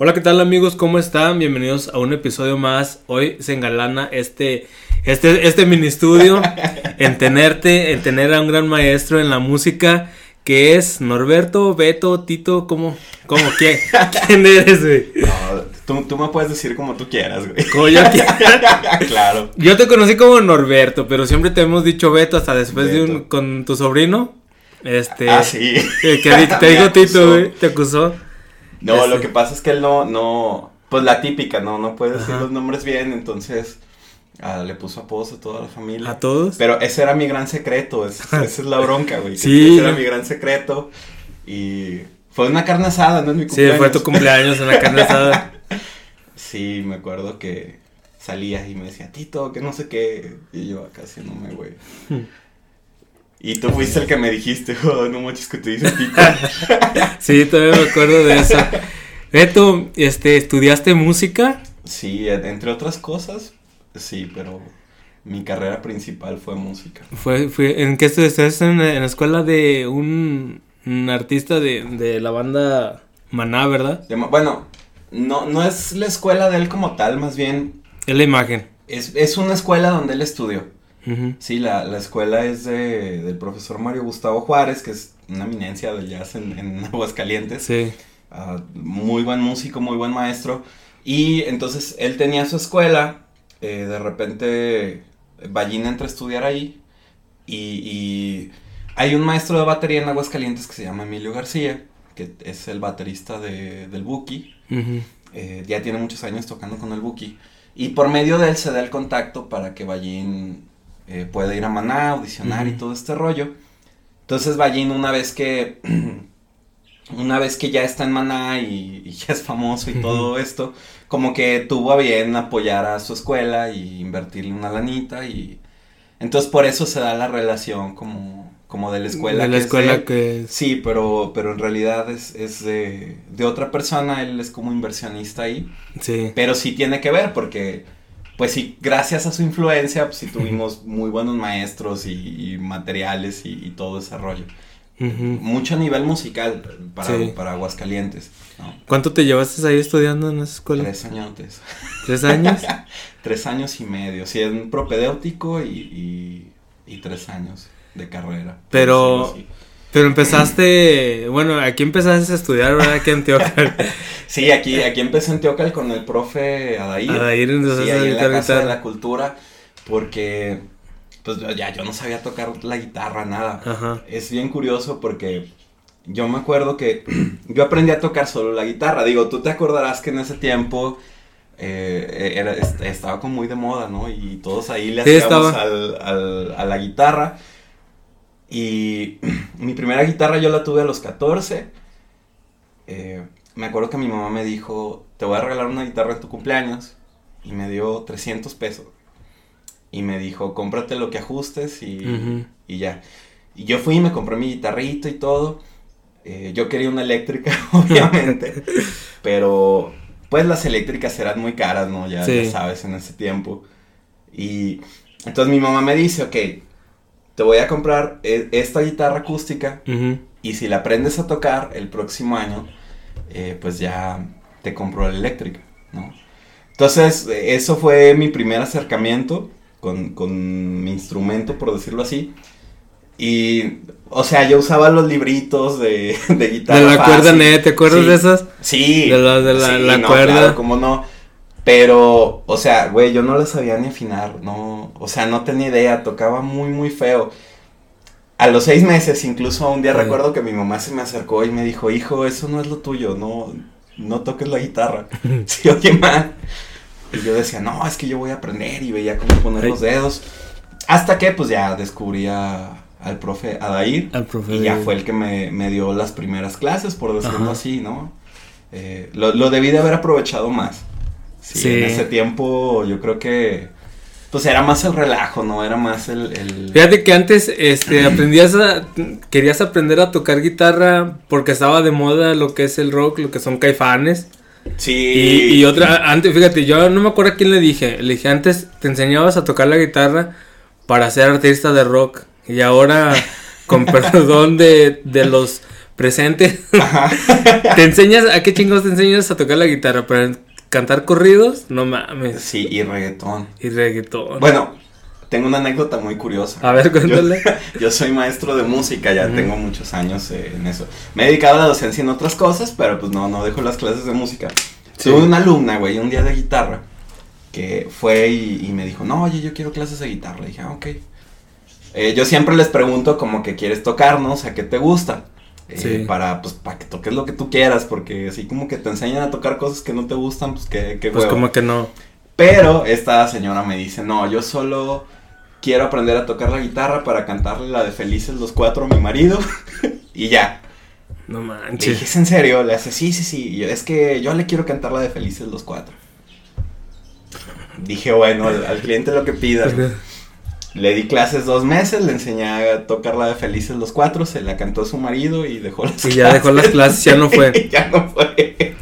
Hola, ¿qué tal amigos? ¿Cómo están? Bienvenidos a un episodio más. Hoy se engalana este, este, este mini estudio en tenerte, en tener a un gran maestro en la música que es Norberto, Beto, Tito, ¿cómo? ¿Cómo? ¿Quién, ¿quién eres, güey? No, tú, tú me puedes decir como tú quieras, güey. Como yo quiera. claro. Yo te conocí como Norberto, pero siempre te hemos dicho Beto hasta después de un, con tu sobrino. Este. Ah, sí. eh, que te dijo acusó. Tito, güey. Te acusó. No, Este. lo que pasa es que él no, no, pues la típica, no, no puede decir los nombres bien, entonces ah, le puso apodos a toda la familia. A todos. Pero ese era mi gran secreto, es- esa es la bronca, güey. Sí. Ese era mi gran secreto y fue una carne asada, no es mi Sí, cumpleaños. fue tu cumpleaños en la carne asada. Sí, me acuerdo que salía y me decía, Tito, que no sé qué, y yo acá haciéndome, güey. Y tú fuiste el que me dijiste, oh, no manches que te dice Tito. Sí, todavía me acuerdo de eso. Beto, este, ¿estudiaste música? Sí, en- entre otras cosas, sí, pero mi carrera principal fue música. Fue, fue, ¿En qué estudiaste? ¿Estás en, en la escuela de un, un artista de, de la banda Maná, verdad? Bueno, no, no es la escuela de él como tal, más bien Es la imagen. es, es una escuela donde él estudió. Sí, la, la escuela es de, del profesor Mario Gustavo Juárez, que es una eminencia del jazz en, en Aguascalientes. Sí. Ah, muy buen músico, muy buen maestro. Y entonces él tenía su escuela, eh, de repente Ballín entra a estudiar ahí y, y hay un maestro de batería en Aguascalientes que se llama Emilio García, que es el baterista de, del Buki. Eh, ya tiene muchos años tocando con el Buki. Y por medio de él se da el contacto para que Ballín eh, pueda ir a Maná, audicionar y todo este rollo. Entonces Ballín una vez que... Una vez que ya está en Maná y, y ya es famoso y todo esto, como que tuvo a bien apoyar a su escuela y invertirle una lanita y... Entonces por eso se da la relación como, como de la escuela. De la que es escuela él. que es. Sí, pero, pero en realidad es, es de, de otra persona, él es como inversionista ahí, Sí. pero sí tiene que ver porque, pues sí, gracias a su influencia, pues sí tuvimos muy buenos maestros y, y materiales y, y todo ese rollo. Mucho a nivel musical para, Sí. para Aguascalientes, ¿no? ¿Cuánto te llevaste ahí estudiando en esa escuela? Tres añotes. ¿Tres años? Tres años y medio, sí, en propedéutico y, y, tres años de carrera. Pero-. Pero empezaste, bueno, aquí empezaste a estudiar, ¿verdad? Aquí en Antioquia. Sí, aquí, aquí empecé en Teocal con el profe Adair. Adair, entonces, sí, ahí en la Casa de la Cultura, porque pues ya yo no sabía tocar la guitarra, nada. Ajá. Es bien curioso porque yo me acuerdo que yo aprendí a tocar solo la guitarra. Digo, tú te acordarás que en ese tiempo eh, era, est- estaba como muy de moda, ¿no? Y todos ahí le Sí, hacíamos al, al- a la guitarra. Y mi primera guitarra yo la tuve a los 14. Eh, me acuerdo que mi mamá me dijo, te voy a regalar una guitarra en tu cumpleaños. Y me dio 300 pesos. Y me dijo, cómprate lo que ajustes y, Ujú. y ya. Y yo fui y me compré mi guitarrito y todo. Eh, yo quería una eléctrica, obviamente. pero pues las eléctricas eran muy caras, ¿no? Ya, Sí. ya sabes, en ese tiempo. Y entonces mi mamá me dice, ok, te voy a comprar e- esta guitarra acústica. Y si la aprendes a tocar el próximo año, eh, pues ya te compro la eléctrica, ¿no? Entonces, eso fue mi primer acercamiento con, con mi instrumento, por decirlo así. Y, o sea, yo usaba los libritos de, de guitarra. De la cuerda fácil. net, ¿te acuerdas Sí. de esas? Sí. De la- de la- sí, la no, cuerda. claro, cómo no. Pero, o sea, güey, yo no la sabía ni afinar, no, o sea, no tenía idea, tocaba muy, muy feo. A los seis meses, incluso un día Sí. recuerdo que mi mamá se me acercó y me dijo, hijo, eso no es lo tuyo, no, no toques la guitarra, se oye mal. Y yo decía, no, es que yo voy a aprender y veía cómo poner Ay. los dedos. Hasta que, pues, ya descubrí a- al profe Adair. Al profe. Y ya fue el que me, me dio las primeras clases, por decirlo Ajá. así, ¿no? Eh, lo, lo debí de haber aprovechado más. Sí, Sí. En ese tiempo yo creo que, pues era más el relajo, ¿no? Era más el... el- Fíjate que antes, este, aprendías a, querías aprender a tocar guitarra porque estaba de moda lo que es el rock, lo que son caifanes. Sí. Y, y otra, antes, fíjate, yo no me acuerdo a quién le dije. Le dije, antes te enseñabas a tocar la guitarra para ser artista de rock. Y ahora, con perdón de, de los presente. ¿Te enseñas, a qué chingos te enseñas a tocar la guitarra? ¿Para cantar corridos? No mames. Sí, y reggaetón. Y reggaetón. Bueno, tengo una anécdota muy curiosa. A ver, cuéntale. Yo, yo soy maestro de música, ya tengo muchos años eh, en eso. Me he dedicado a la docencia en otras cosas, pero pues no, no dejo las clases de música. Tuve una alumna, güey, un día de guitarra, que fue y, y, me dijo, no, oye, yo quiero clases de guitarra. Le dije, ah, ok. Eh, yo siempre les pregunto como que quieres tocar, ¿no? O sea, ¿qué te gusta? Eh. Para, pues, para que toques lo que tú quieras, porque así como que te enseñan a tocar cosas que no te gustan, pues, que Pues huevo. como que no. Pero esta señora me dice, no, yo solo quiero aprender a tocar la guitarra para cantarle la de Felices los Cuatro a mi marido y ya. No manches. Le dije, ¿es en serio? Le hace, sí, sí, sí. Yo, es que yo le quiero cantar la de Felices los Cuatro. Dije, bueno, al, al cliente lo que pida. Le di clases dos meses, le enseñé a tocar la de Felices los Cuatro, se la cantó a su marido y dejó las y clases. Y ya dejó las clases, ya no fue. ya no fue.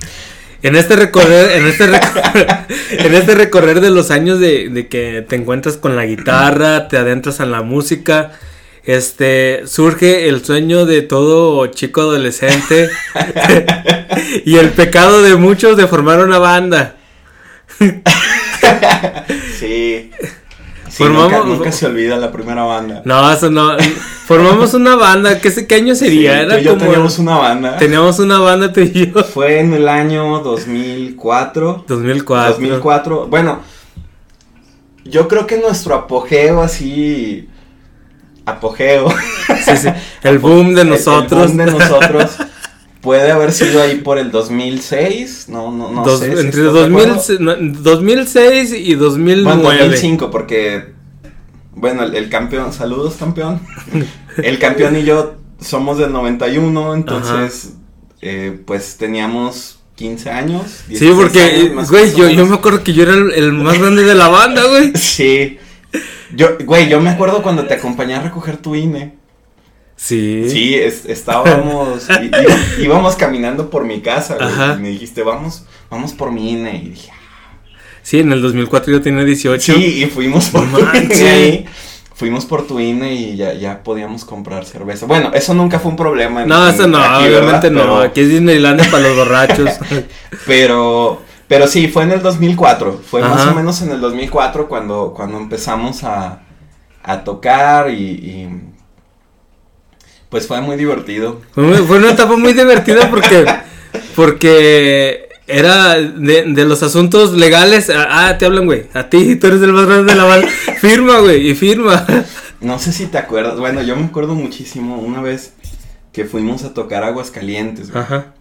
En este recorrer, en este recorrer, en este recorrer de los años de, de, que te encuentras con la guitarra, te adentras en la música, este, surge el sueño de todo chico adolescente y el pecado de muchos de formar una banda. sí. Sí, Formamos, nunca, nunca, se olvida la primera banda. No, eso no. Formamos una banda. ¿Qué, qué año sería? Sí, Era tú y yo como, teníamos una banda. Teníamos una banda tú y yo. Fue en el año 2004. 2004. 2004. Bueno, yo creo que nuestro apogeo así. Apogeo. Sí, sí. El boom de nosotros. El boom de nosotros. Puede haber sido ahí por el 2006, no, no, no Dos, sé. Si entre 2000, no, 2006 y 2009. Bueno, 2005, porque, bueno, el, el, campeón, saludos campeón. el campeón y yo somos del 91, entonces, eh, pues teníamos 15 años. Sí, porque, güey, yo, yo me acuerdo que yo era el, el más grande de la banda, güey. sí. Yo, güey, yo me acuerdo cuando te acompañé a recoger tu INE. Sí. Sí, es, estábamos, í, íbamos caminando por mi casa, güey, y me dijiste, vamos, vamos por mi INE, y dije, ah. Sí, en el 2004 yo tenía 18. Sí, y fuimos por tu INE fuimos por tu INE y ya, ya podíamos comprar cerveza. Bueno, eso nunca fue un problema. En, no, eso no, aquí, obviamente ¿verdad? no, Pero, aquí es Disneylandia para los borrachos. pero, pero sí, fue en el 2004, fue Ajá. más o menos en el 2004 cuando, cuando empezamos a, a tocar y, y pues fue muy divertido. Fue, una etapa muy divertida porque, porque era de, de los asuntos legales. Ah, ah, te hablan, güey. A ti, tú eres el más grande de la banda. Firma, güey, y firma. No sé si te acuerdas, bueno, yo me acuerdo muchísimo una vez que fuimos a tocar Aguascalientes, güey, Ajá.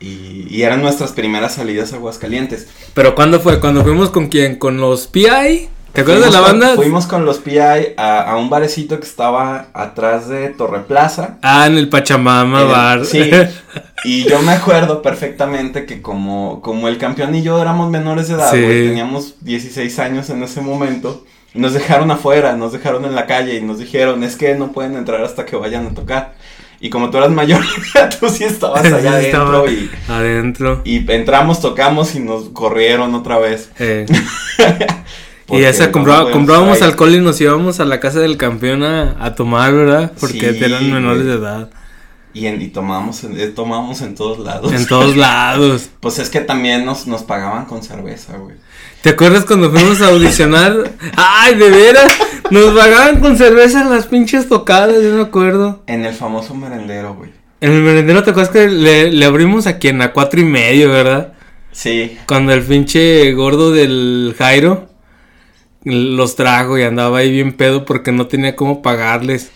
y, y eran nuestras primeras salidas a Aguascalientes. Pero ¿cuándo fue? ¿Cuando fuimos con quién? ¿Con los PI? ¿Te acuerdas de la con- banda? fuimos con los PI a, a un barecito que estaba atrás de Torre Plaza. Ah, en el Pachamama Bar. sí. Y yo me acuerdo perfectamente que como, como el campeón y yo éramos menores de edad, Sí. teníamos 16 años en ese momento, nos dejaron afuera, nos dejaron en la calle y nos dijeron, es que no pueden entrar hasta que vayan a tocar. Y como tú eras mayor, tú sí estabas allá adentro Estaba y, Adentro. y entramos, tocamos y nos corrieron otra vez. Eh. Y esa no compraba- podíamos comprábamos alcohol y nos íbamos a la casa del campeón a, a tomar, ¿verdad? Porque Sí, eran menores de edad. Y, en, y tomábamos, en, eh, tomábamos en todos lados. En todos lados. Pues es que también nos, nos pagaban con cerveza, güey. ¿Te acuerdas cuando fuimos a audicionar? ¡Ay, de veras! Nos pagaban con cerveza las pinches tocadas, yo me acuerdo. En el famoso merendero, güey. En el merendero, ¿te acuerdas que le, le abrimos a quien? A cuatro y medio, ¿verdad? Sí, Cuando el pinche gordo del Jairo los trajo y andaba ahí bien pedo porque no tenía cómo pagarles.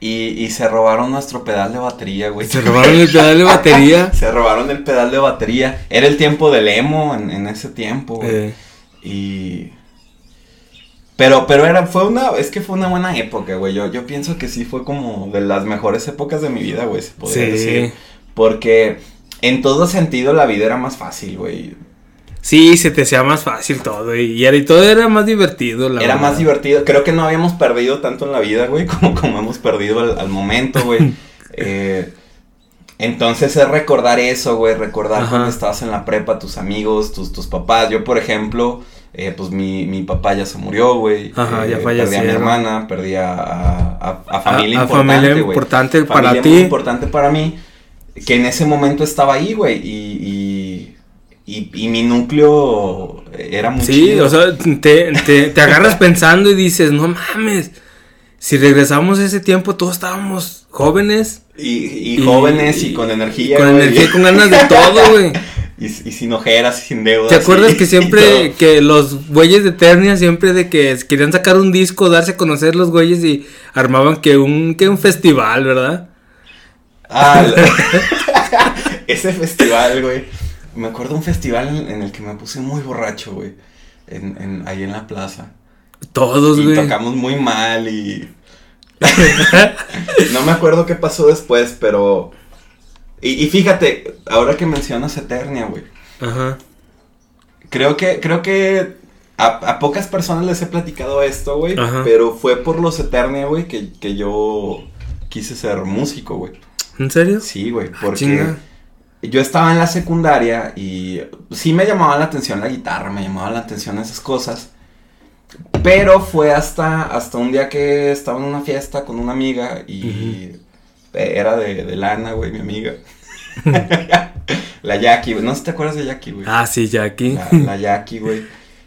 Y, y se robaron nuestro pedal de batería, güey. Se robaron el pedal de batería. Se robaron el pedal de batería. Era el tiempo del emo en, en ese tiempo, güey. Eh, Y. Pero, pero era, fue una, es que fue una buena época, güey. Yo, yo pienso que sí fue como de las mejores épocas de mi vida, güey, se podría Sí. decir. Porque en todo sentido la vida era más fácil, güey. Sí, se te hacía más fácil todo y, y era, y todo era más divertido. La Era verdad. más divertido. Creo que no habíamos perdido tanto en la vida, güey, como, como hemos perdido al, al momento, güey. Eh, entonces es recordar eso, güey, recordar Ajá. cuando estabas en la prepa, tus amigos, tus, tus papás. Yo, por ejemplo, eh, pues mi, mi papá ya se murió, güey. Ajá, Eh, ya Perdí a mi hermana, perdí a, a, familia A- importante, familia güey. importante para Familia ti. muy importante para mí. que en ese momento estaba ahí, güey, y, y, y, mi núcleo era muy Sí, o sea, te, te, te agarras pensando y dices, no mames, si regresamos a ese tiempo todos estábamos jóvenes. Y, y jóvenes y, con energía. Con energía, con ganas de todo, güey. Y, y, sin ojeras y sin deudas. ¿Te acuerdas que siempre, que los güeyes de Eternia, siempre de que querían sacar un disco, darse a conocer los güeyes y armaban que un, que un festival, ¿verdad? Ah, ese festival, güey. Me acuerdo un festival en, el que me puse muy borracho, güey. En, en, ahí en la plaza. Todos, güey. Y tocamos muy mal y. no me acuerdo qué pasó después, pero y, fíjate, ahora que mencionas Eternia, güey. Ajá. Creo que, creo que a, pocas personas les he platicado esto, güey. Pero fue por los Eternia, güey, que, yo quise ser músico, güey. ¿En serio? Sí, güey. Ah, porque yo estaba en la secundaria y sí me llamaba la atención la guitarra, me llamaba la atención esas cosas. Pero fue hasta, hasta un día que estaba en una fiesta con una amiga y era de, de lana, güey, mi amiga. la Jackie, güey. No sé si te acuerdas de Jackie, güey. Ah, sí, Jackie. La, Jackie, güey.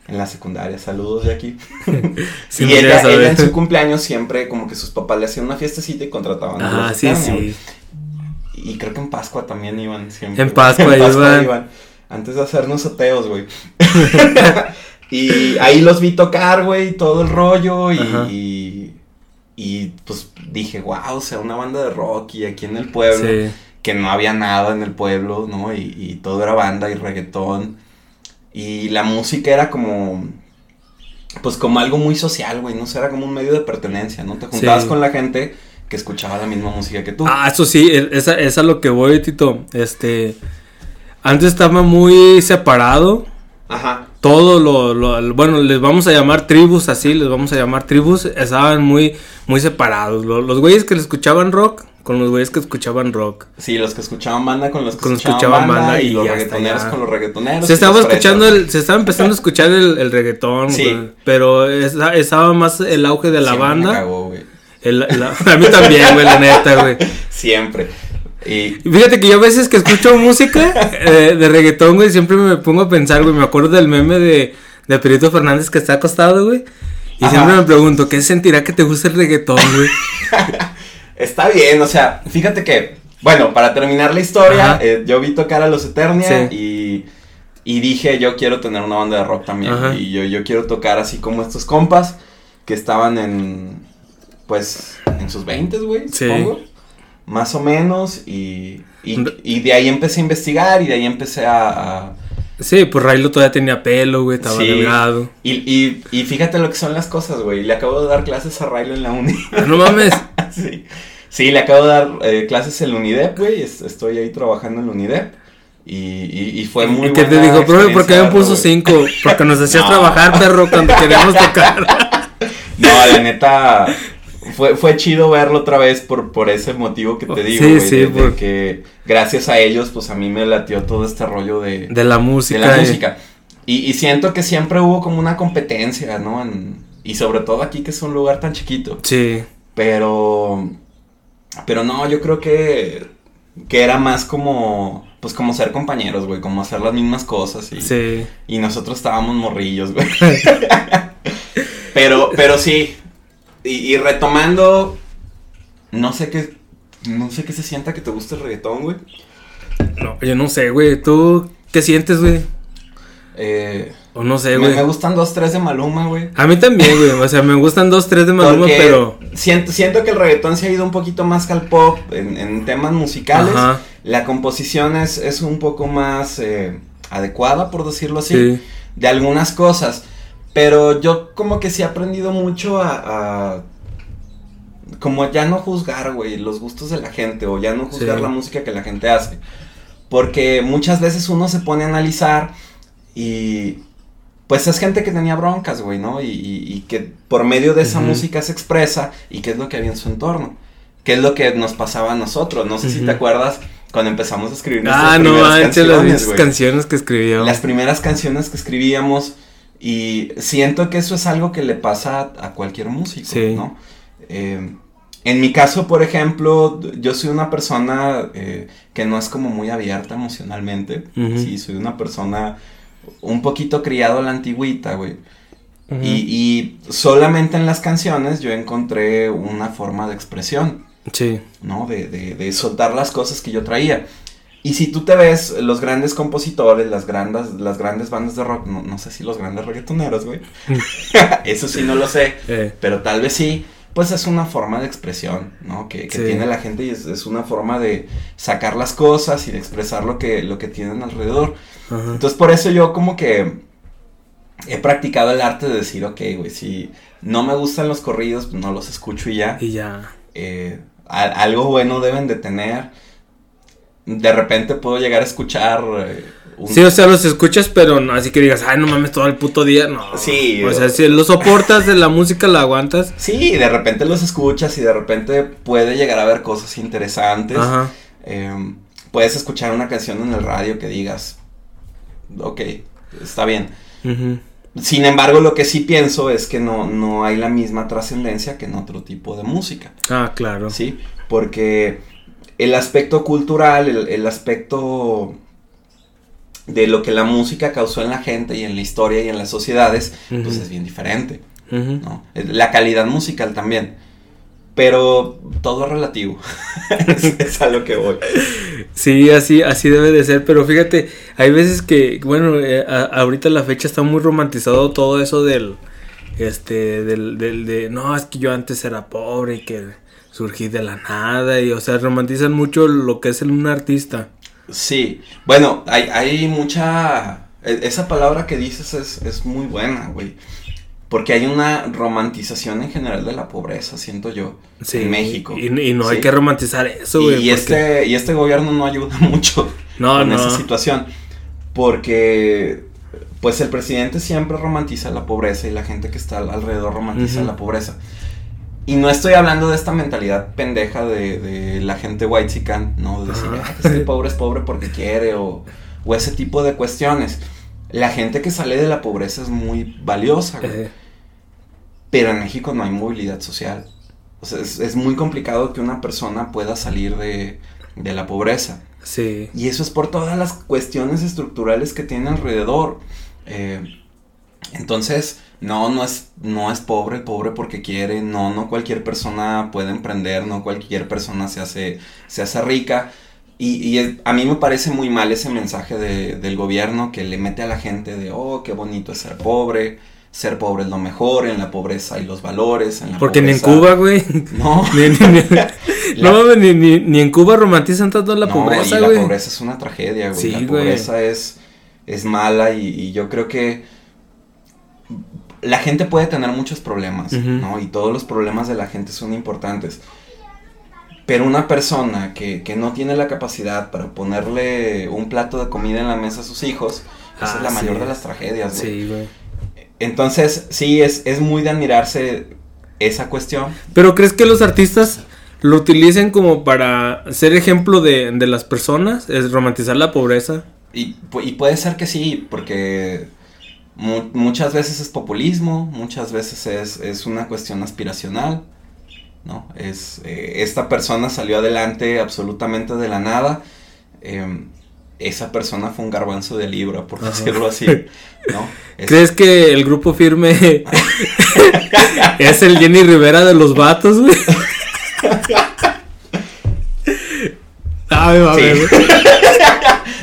En la secundaria. Saludos, Jackie. y ella, ella, en su cumpleaños siempre, como que sus papás le hacían una fiestecita y contrataban a Ah, sí, sí. Y creo que en Pascua también iban siempre. En Pascua, en Pascua iban. Antes de hacernos ateos, güey. y ahí los vi tocar, güey, todo el rollo y, y, pues dije, wow, o sea, una banda de rock y aquí en el pueblo. Sí que no había nada en el pueblo, ¿no? Y, todo era banda y reggaetón. Y la música era como, pues como algo muy social, güey, no sé, era como un medio de pertenencia, ¿no? Te juntabas con la gente que escuchaba la misma música que tú. Ah, eso sí, esa es a lo que voy, Tito. Este, antes estaba muy separado. Ajá. Todo lo, lo, bueno, les vamos a llamar tribus así, les vamos a llamar tribus, estaban muy, muy separados. Los, los güeyes que escuchaban rock con los güeyes que escuchaban rock. Sí, los que escuchaban banda con los que escuchaban, banda, y, los reggaetoneros con los reggaetoneros. Se estaba escuchando el, se estaba empezando a escuchar el, el reggaetón, sí. pero estaba más el auge de la banda. Me cagó, a mí también, güey, la neta, güey. Siempre. Y... Fíjate que yo a veces que escucho música eh, de reggaetón, güey, siempre me pongo a pensar, güey, me acuerdo del meme de, de Perito Fernández que está acostado, güey. Y siempre me pregunto, ¿qué sentirá que te guste el reggaetón, güey? Está bien, o sea, fíjate que, bueno, para terminar la historia, eh, yo vi tocar a los Eternia y, y dije, yo quiero tener una banda de rock también. Y yo, yo quiero tocar así como estos compas que estaban en, pues, en sus 20, güey, supongo. Más o menos, y, y, de ahí empecé a investigar y de ahí empecé a Sí, pues Raylo todavía tenía pelo, güey, estaba delgado. Y, y, y, fíjate lo que son las cosas, güey. Le acabo de dar clases a Raylo en la uni. Ah, no mames. sí. Sí, le acabo de dar eh, clases en la UNIDEP, güey. Estoy ahí trabajando en la UNIDEP. Y, y, fue muy ¿Y qué te dijo, profe, por qué me puso cinco? Porque nos hacías trabajar, perro, cuando queríamos tocar. no, la neta, fue, fue chido verlo otra vez por, por ese motivo que te digo, sí, sí, porque gracias a ellos, pues a mí me latió todo este rollo de... De la música. De la música. Y, y siento que siempre hubo como una competencia, ¿no? y sobre todo aquí que es un lugar tan chiquito. Sí. Pero... Pero no, yo creo que... Que era más como... Pues como ser compañeros, güey, como hacer las mismas cosas y... Sí. Y nosotros estábamos morrillos, güey. pero, pero sí, y, retomando, no sé qué, no sé qué se sienta que te guste el reggaetón, güey. No, yo no sé, güey. ¿Tú qué sientes, güey? Eh, o no sé, güey. Me, gustan dos, tres de Maluma, güey. A mí también, güey. O sea, me gustan dos, tres de Maluma, pero. Siento, siento que el reggaetón se ha ido un poquito más al pop en, temas musicales. La composición es, es un poco más eh, adecuada, por decirlo así. De algunas cosas. Pero yo como que sí he aprendido mucho a, como ya no juzgar, güey, los gustos de la gente o ya no juzgar la música que la gente hace. Porque muchas veces uno se pone a analizar y pues es gente que tenía broncas, güey, ¿no? Y, que por medio de esa música se expresa y qué es lo que había en su entorno. ¿Qué es lo que nos pasaba a nosotros? No sé si te acuerdas cuando empezamos a escribir nuestras ah, no, canciones, las canciones que escribíamos. Las primeras canciones que escribíamos y siento que eso es algo que le pasa a, cualquier músico, ¿no? Eh, en mi caso, por ejemplo, yo soy una persona eh, que no es como muy abierta emocionalmente. Sí, soy una persona un poquito criado a la antigüita, güey. Y, y solamente en las canciones yo encontré una forma de expresión, Sí. ¿no? De, de, de soltar las cosas que yo traía. Y si tú te ves, los grandes compositores, las grandes, las grandes bandas de rock, no, no sé si los grandes reggaetoneros, güey. Eso sí no lo sé, Eh, pero tal vez sí. Pues es una forma de expresión, ¿no? Que, que Sí. tiene la gente y es, es una forma de sacar las cosas y de expresar lo que, lo que tienen alrededor. ajá. Entonces por eso yo como que he practicado el arte de decir, ok, güey, si no me gustan los corridos, pues no los escucho y ya. Y ya. Eh, a- algo bueno deben de tener. De repente puedo llegar a escuchar eh, un... Sí, o sea, los escuchas, pero no así que digas, ay, no mames, todo el puto día. No. Sí, O sea, si lo soportas de la música, la aguantas. Sí, de repente los escuchas y de repente puede llegar a ver cosas interesantes. Ajá. Eh, puedes escuchar una canción en el radio que digas, ok, está bien. Sin embargo, lo que sí pienso es que no, no hay la misma trascendencia que en otro tipo de música, Ah, claro. ¿sí? Porque el aspecto cultural, el, el aspecto de lo que la música causó en la gente y en la historia y en las sociedades, pues Ujú. es bien diferente. ¿no? La calidad musical también. Pero todo es relativo. es, es a lo que voy. Sí, así, así debe de ser, pero fíjate, hay veces que, bueno, eh, a- ahorita la fecha está muy romantizado todo eso del, este, del, del, de, no, es que yo antes era pobre y que surgí de la nada, y, o sea, romantizan mucho lo que es el, un artista. Sí, bueno, hay, hay mucha... e- Esa palabra que dices es, es muy buena, güey. Porque hay una romantización en general de la pobreza, siento yo, Sí, en México. Y, y no hay que romantizar eso, güey. y porque- este, y este gobierno no ayuda mucho No, no. esa situación. Porque, pues el presidente siempre romantiza la pobreza y la gente que está al- alrededor romantiza la pobreza. Y no estoy hablando de esta mentalidad pendeja de, de la gente white ¿no? De decir. "Ah, es que el pobre es pobre porque quiere o, o ese tipo de cuestiones. La gente que sale de la pobreza es muy valiosa, güey. Eh, Pero en México no hay movilidad social. O sea, es, es muy complicado que una persona pueda salir de, de la pobreza. sí. Y eso es por todas las cuestiones estructurales que tiene alrededor. Eh, entonces, no, no es, no es pobre, pobre porque quiere, no, no cualquier persona puede emprender, no cualquier persona se hace, se hace rica. Y, y es- a mí me parece muy mal ese mensaje de- del gobierno que le mete a la gente de, oh, qué bonito es ser pobre, ser pobre es lo mejor, en la pobreza hay los valores, en la Porque ni en Cuba, güey. No, ni, ni- no ni, ni, ni en Cuba romantizan tanto la No, pobreza, y la güey. pobreza es una tragedia, güey. Sí, la güey. pobreza es, es mala y, y yo creo que la gente puede tener muchos problemas. ¿no? Y todos los problemas de la gente son importantes. Pero una persona que, que no tiene la capacidad para ponerle un plato de comida en la mesa a sus hijos, esa Ah, es la mayor sí. de las tragedias, güey. Sí, güey. Entonces, sí, es, es muy de admirarse esa cuestión. Pero ¿crees que los artistas lo utilicen como para ser ejemplo de, de las personas? Es romantizar la pobreza. Y, y puede ser que sí, porque mu- muchas veces es populismo, muchas veces es, es una cuestión aspiracional, ¿no? Es, eh, esta persona salió adelante absolutamente de la nada, em, esa persona fue un garbanzo de libra, por Ajá. decirlo así, ¿no? Es- ¿Crees que el grupo firme es el Jenny Rivera de los vatos, güey? Ay, va a Sí.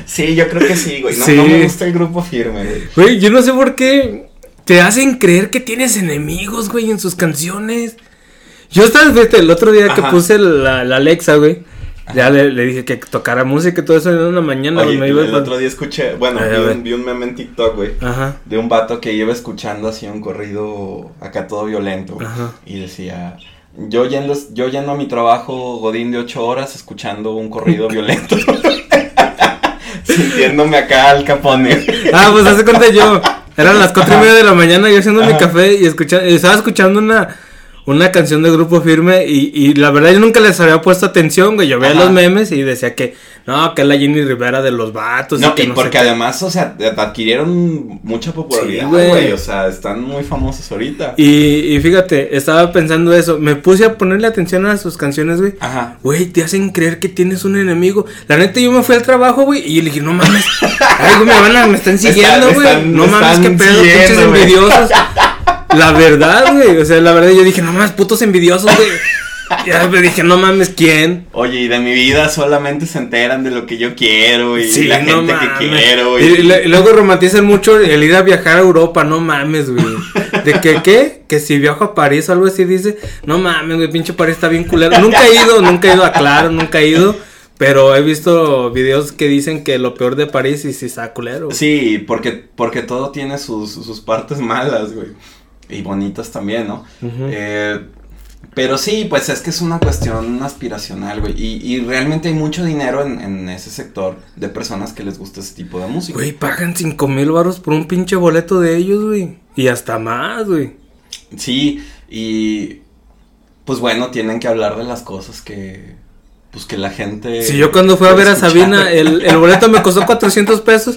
Sí, yo creo que sí, güey. No, Sí. no me gusta el grupo firme, güey. Güey, yo no sé por qué te hacen creer que tienes enemigos, güey, en sus canciones. Yo estaba, fíjate, el otro día que puse la, la Alexa, güey. Ya le, le dije que tocara música y todo eso en una mañana, Oye, me el, iba el pa- otro día escuché, bueno, Ay, vi un, vi un meme en TikTok, güey. Ajá. de un vato que iba escuchando así un corrido acá todo violento. güey. Ajá. Y decía, yo yendo, yo yendo a mi trabajo godín de ocho horas escuchando un corrido violento. Sintiéndome acá al capone. Ah, pues hace cuenta yo. Eran las cuatro y media de la mañana yo haciendo mi café y escucha, estaba escuchando una, una canción de grupo firme y, y la verdad yo nunca les había puesto atención, güey. Yo veía Ajá. los memes y decía que no, que es la Jenny Rivera de los vatos. No, y que y no porque qué. además, o sea, adquirieron mucha popularidad, Sí, güey. güey. O sea, están muy famosos ahorita. Y, y fíjate, estaba pensando eso. Me puse a ponerle atención a sus canciones, güey. Ajá. Güey, te hacen creer que tienes un enemigo. La neta, yo me fui al trabajo, güey, y le dije, no mames. Ay, güey, me van a, me están siguiendo, están- güey. están- No me mames, qué pedo, pinches envidiosos. La verdad, güey. O sea, la verdad, yo dije, no mames, putos envidiosos, güey. Ya me dije, no mames, ¿quién? Oye, y de mi vida solamente se enteran de lo que yo quiero y Sí, la no gente mames. que quiero. Y, y le- y luego romantizan mucho el ir a viajar a Europa, no mames, güey. ¿De que qué? Que si viajo a París o algo así dice, no mames, güey, pinche París está bien culero. Nunca he ido, nunca he ido a Claro, nunca he ido. Pero he visto videos que dicen que lo peor de París y si está culero. güey. Sí, porque, porque todo tiene sus, sus partes malas, güey. Y bonitas también, ¿no? Eh, pero sí, pues es que es una cuestión aspiracional, güey. Y, y realmente hay mucho dinero en, en ese sector de personas que les gusta ese tipo de música. Güey, pagan cinco mil baros por un pinche boleto de ellos, güey. Y hasta más, güey. Sí, y pues bueno, tienen que hablar de las cosas que, pues que la gente... Si yo cuando fui a ver a Sabina, el, el boleto me costó 400 pesos.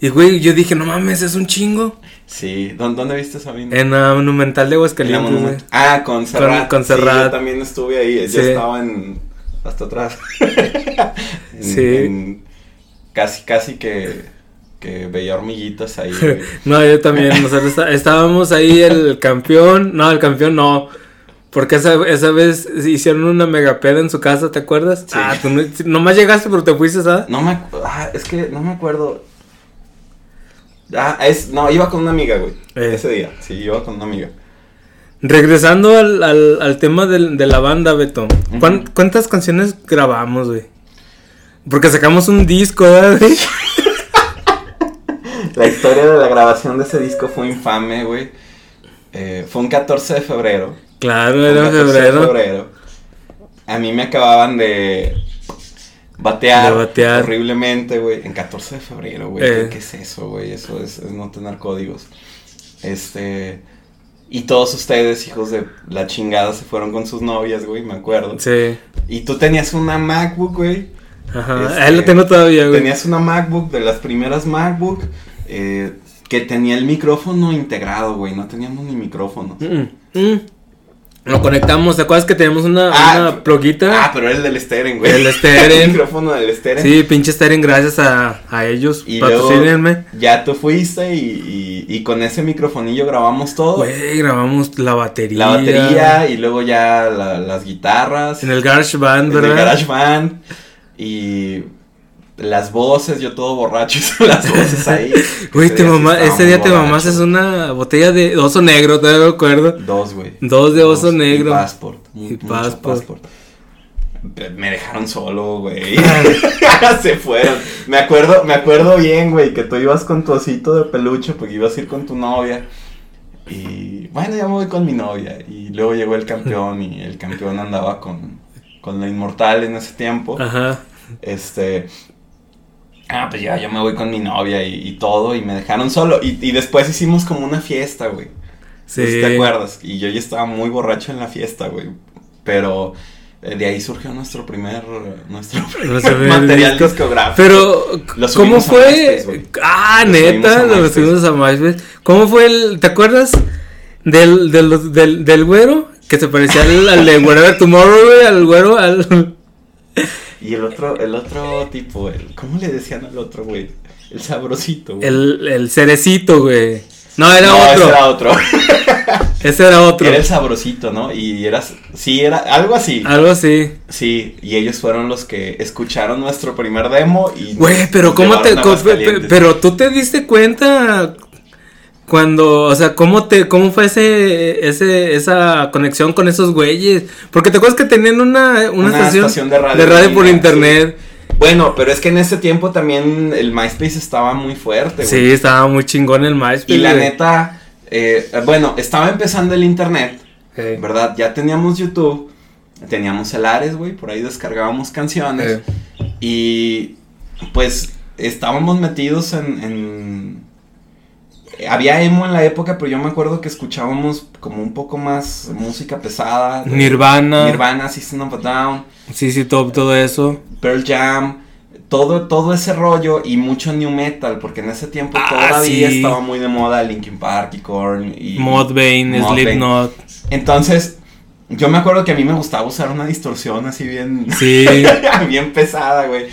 Y, güey, yo dije, no mames, es un chingo. Sí, ¿Dó- ¿dónde viste a Sabina? En la Monumental de Aguascalientes, güey. Monument- Ah, con Serrat. con Sí, yo también estuve ahí, ella Sí. estaba en... hasta atrás. En- Sí. en- casi, casi que, que veía hormiguitas ahí. güey. No, yo también, nosotros está- estábamos ahí el campeón, no, el campeón no, porque esa, esa vez hicieron una megapeda en su casa, ¿te acuerdas? Sí. Ah, tú no, nomás llegaste pero te fuiste, ¿sabes? No me ah, es que no me acuerdo. Ah, es, no, iba con una amiga, güey. Eh. Ese día, sí, iba con una amiga. Regresando al, al, al tema del- de la banda, Beto, ¿cuán- Ujú. ¿cuántas canciones grabamos, güey? Porque sacamos un disco, ¿verdad, güey? La historia de la grabación de ese disco fue infame, güey. Eh, fue un 14 de febrero. Claro, era 14 de febrero. febrero. A mí me acababan de batear, horriblemente, güey. En 14 de febrero, güey. Eh. ¿Qué, es eso, güey? Eso es, es no tener códigos. Este. Y todos ustedes, hijos de la chingada, se fueron con sus novias, güey, me acuerdo. Sí, Y tú tenías una MacBook, güey. ajá, Este, ahí lo tengo todavía, güey. Tenías una MacBook de las primeras MacBook eh, que tenía el micrófono integrado, güey. No teníamos ni micrófono. Mm, mm. Lo conectamos, ¿te acuerdas que teníamos una, Ah, una pluguita? Ah, pero era el del Steren, güey. El Steren. el micrófono del Steren. Sí, pinche Steren, gracias a, a ellos. Y luego Patrocínenme. ya tú fuiste y, y, y con ese microfonillo grabamos todo. Güey, grabamos la batería. La batería y luego ya la- las guitarras. En el Garage Band, en el ¿verdad? GarageBand. Y las voces, yo todo borracho hice las voces ahí. Güey, te mamá, ese día te mamás es una botella de oso negro, todavía me acuerdo. Dos, güey. Dos de oso negro. Y passport. Y passport. Me dejaron solo, güey. Se fueron. Me acuerdo, me acuerdo bien, güey, que tú ibas con tu osito de peluche porque ibas a ir con tu novia. Y bueno, ya me voy con mi novia. Y luego llegó el campeón y el campeón andaba con, con la inmortal en ese tiempo. Ajá. Este. Ah, pues ya, yo me voy con mi novia y, y todo, y me dejaron solo. Y, y después hicimos como una fiesta, güey. Sí. ¿Te acuerdas? Y yo ya estaba muy borracho en la fiesta, güey. Pero eh, de ahí surgió nuestro primer, nuestro primer material disco. discográfico. Pero, ¿cómo fue? MySpace, ah, Lo neta, lo subimos a MySpace. ¿Cómo fue el, te acuerdas del, del, del, del güero? Que se parecía al, al de Tomorrow, güey, al güero, al... Y el otro, el otro tipo, el, ¿cómo le decían al otro, güey? El sabrosito, güey. El, el cerecito, güey. No, era no, otro. ese era otro. Ese era otro. Era el sabrosito, ¿no? Y eras, sí, era algo así. Algo así. Sí, y ellos fueron los que escucharon nuestro primer demo y... Güey, pero ¿cómo te... pero tú te diste cuenta cuando... O sea, ¿cómo te... ¿Cómo fue ese... ese esa conexión con esos güeyes? Porque te acuerdas que tenían una... Una, estación, de radio. de radio por internet. sí. Bueno, pero es que en ese tiempo también el MySpace estaba muy fuerte, Sí, güey. estaba muy chingón el MySpace. y la güey. neta, eh, bueno, estaba empezando el internet, Sí. ¿verdad? Ya teníamos YouTube, teníamos el Ares, güey, por ahí descargábamos canciones. Y pues estábamos metidos en, en, había emo en la época, pero yo me acuerdo que escuchábamos como un poco más música pesada. Nirvana. Nirvana, System of a Down, Sí, sí, todo, todo eso. Pearl Jam, todo, todo ese rollo y mucho new metal, porque en ese tiempo Ah, todavía sí. estaba muy de moda Linkin Park y Korn y Modbane. Slipknot. Entonces, yo me acuerdo que a mí me gustaba usar una distorsión así bien, Sí. bien pesada, güey.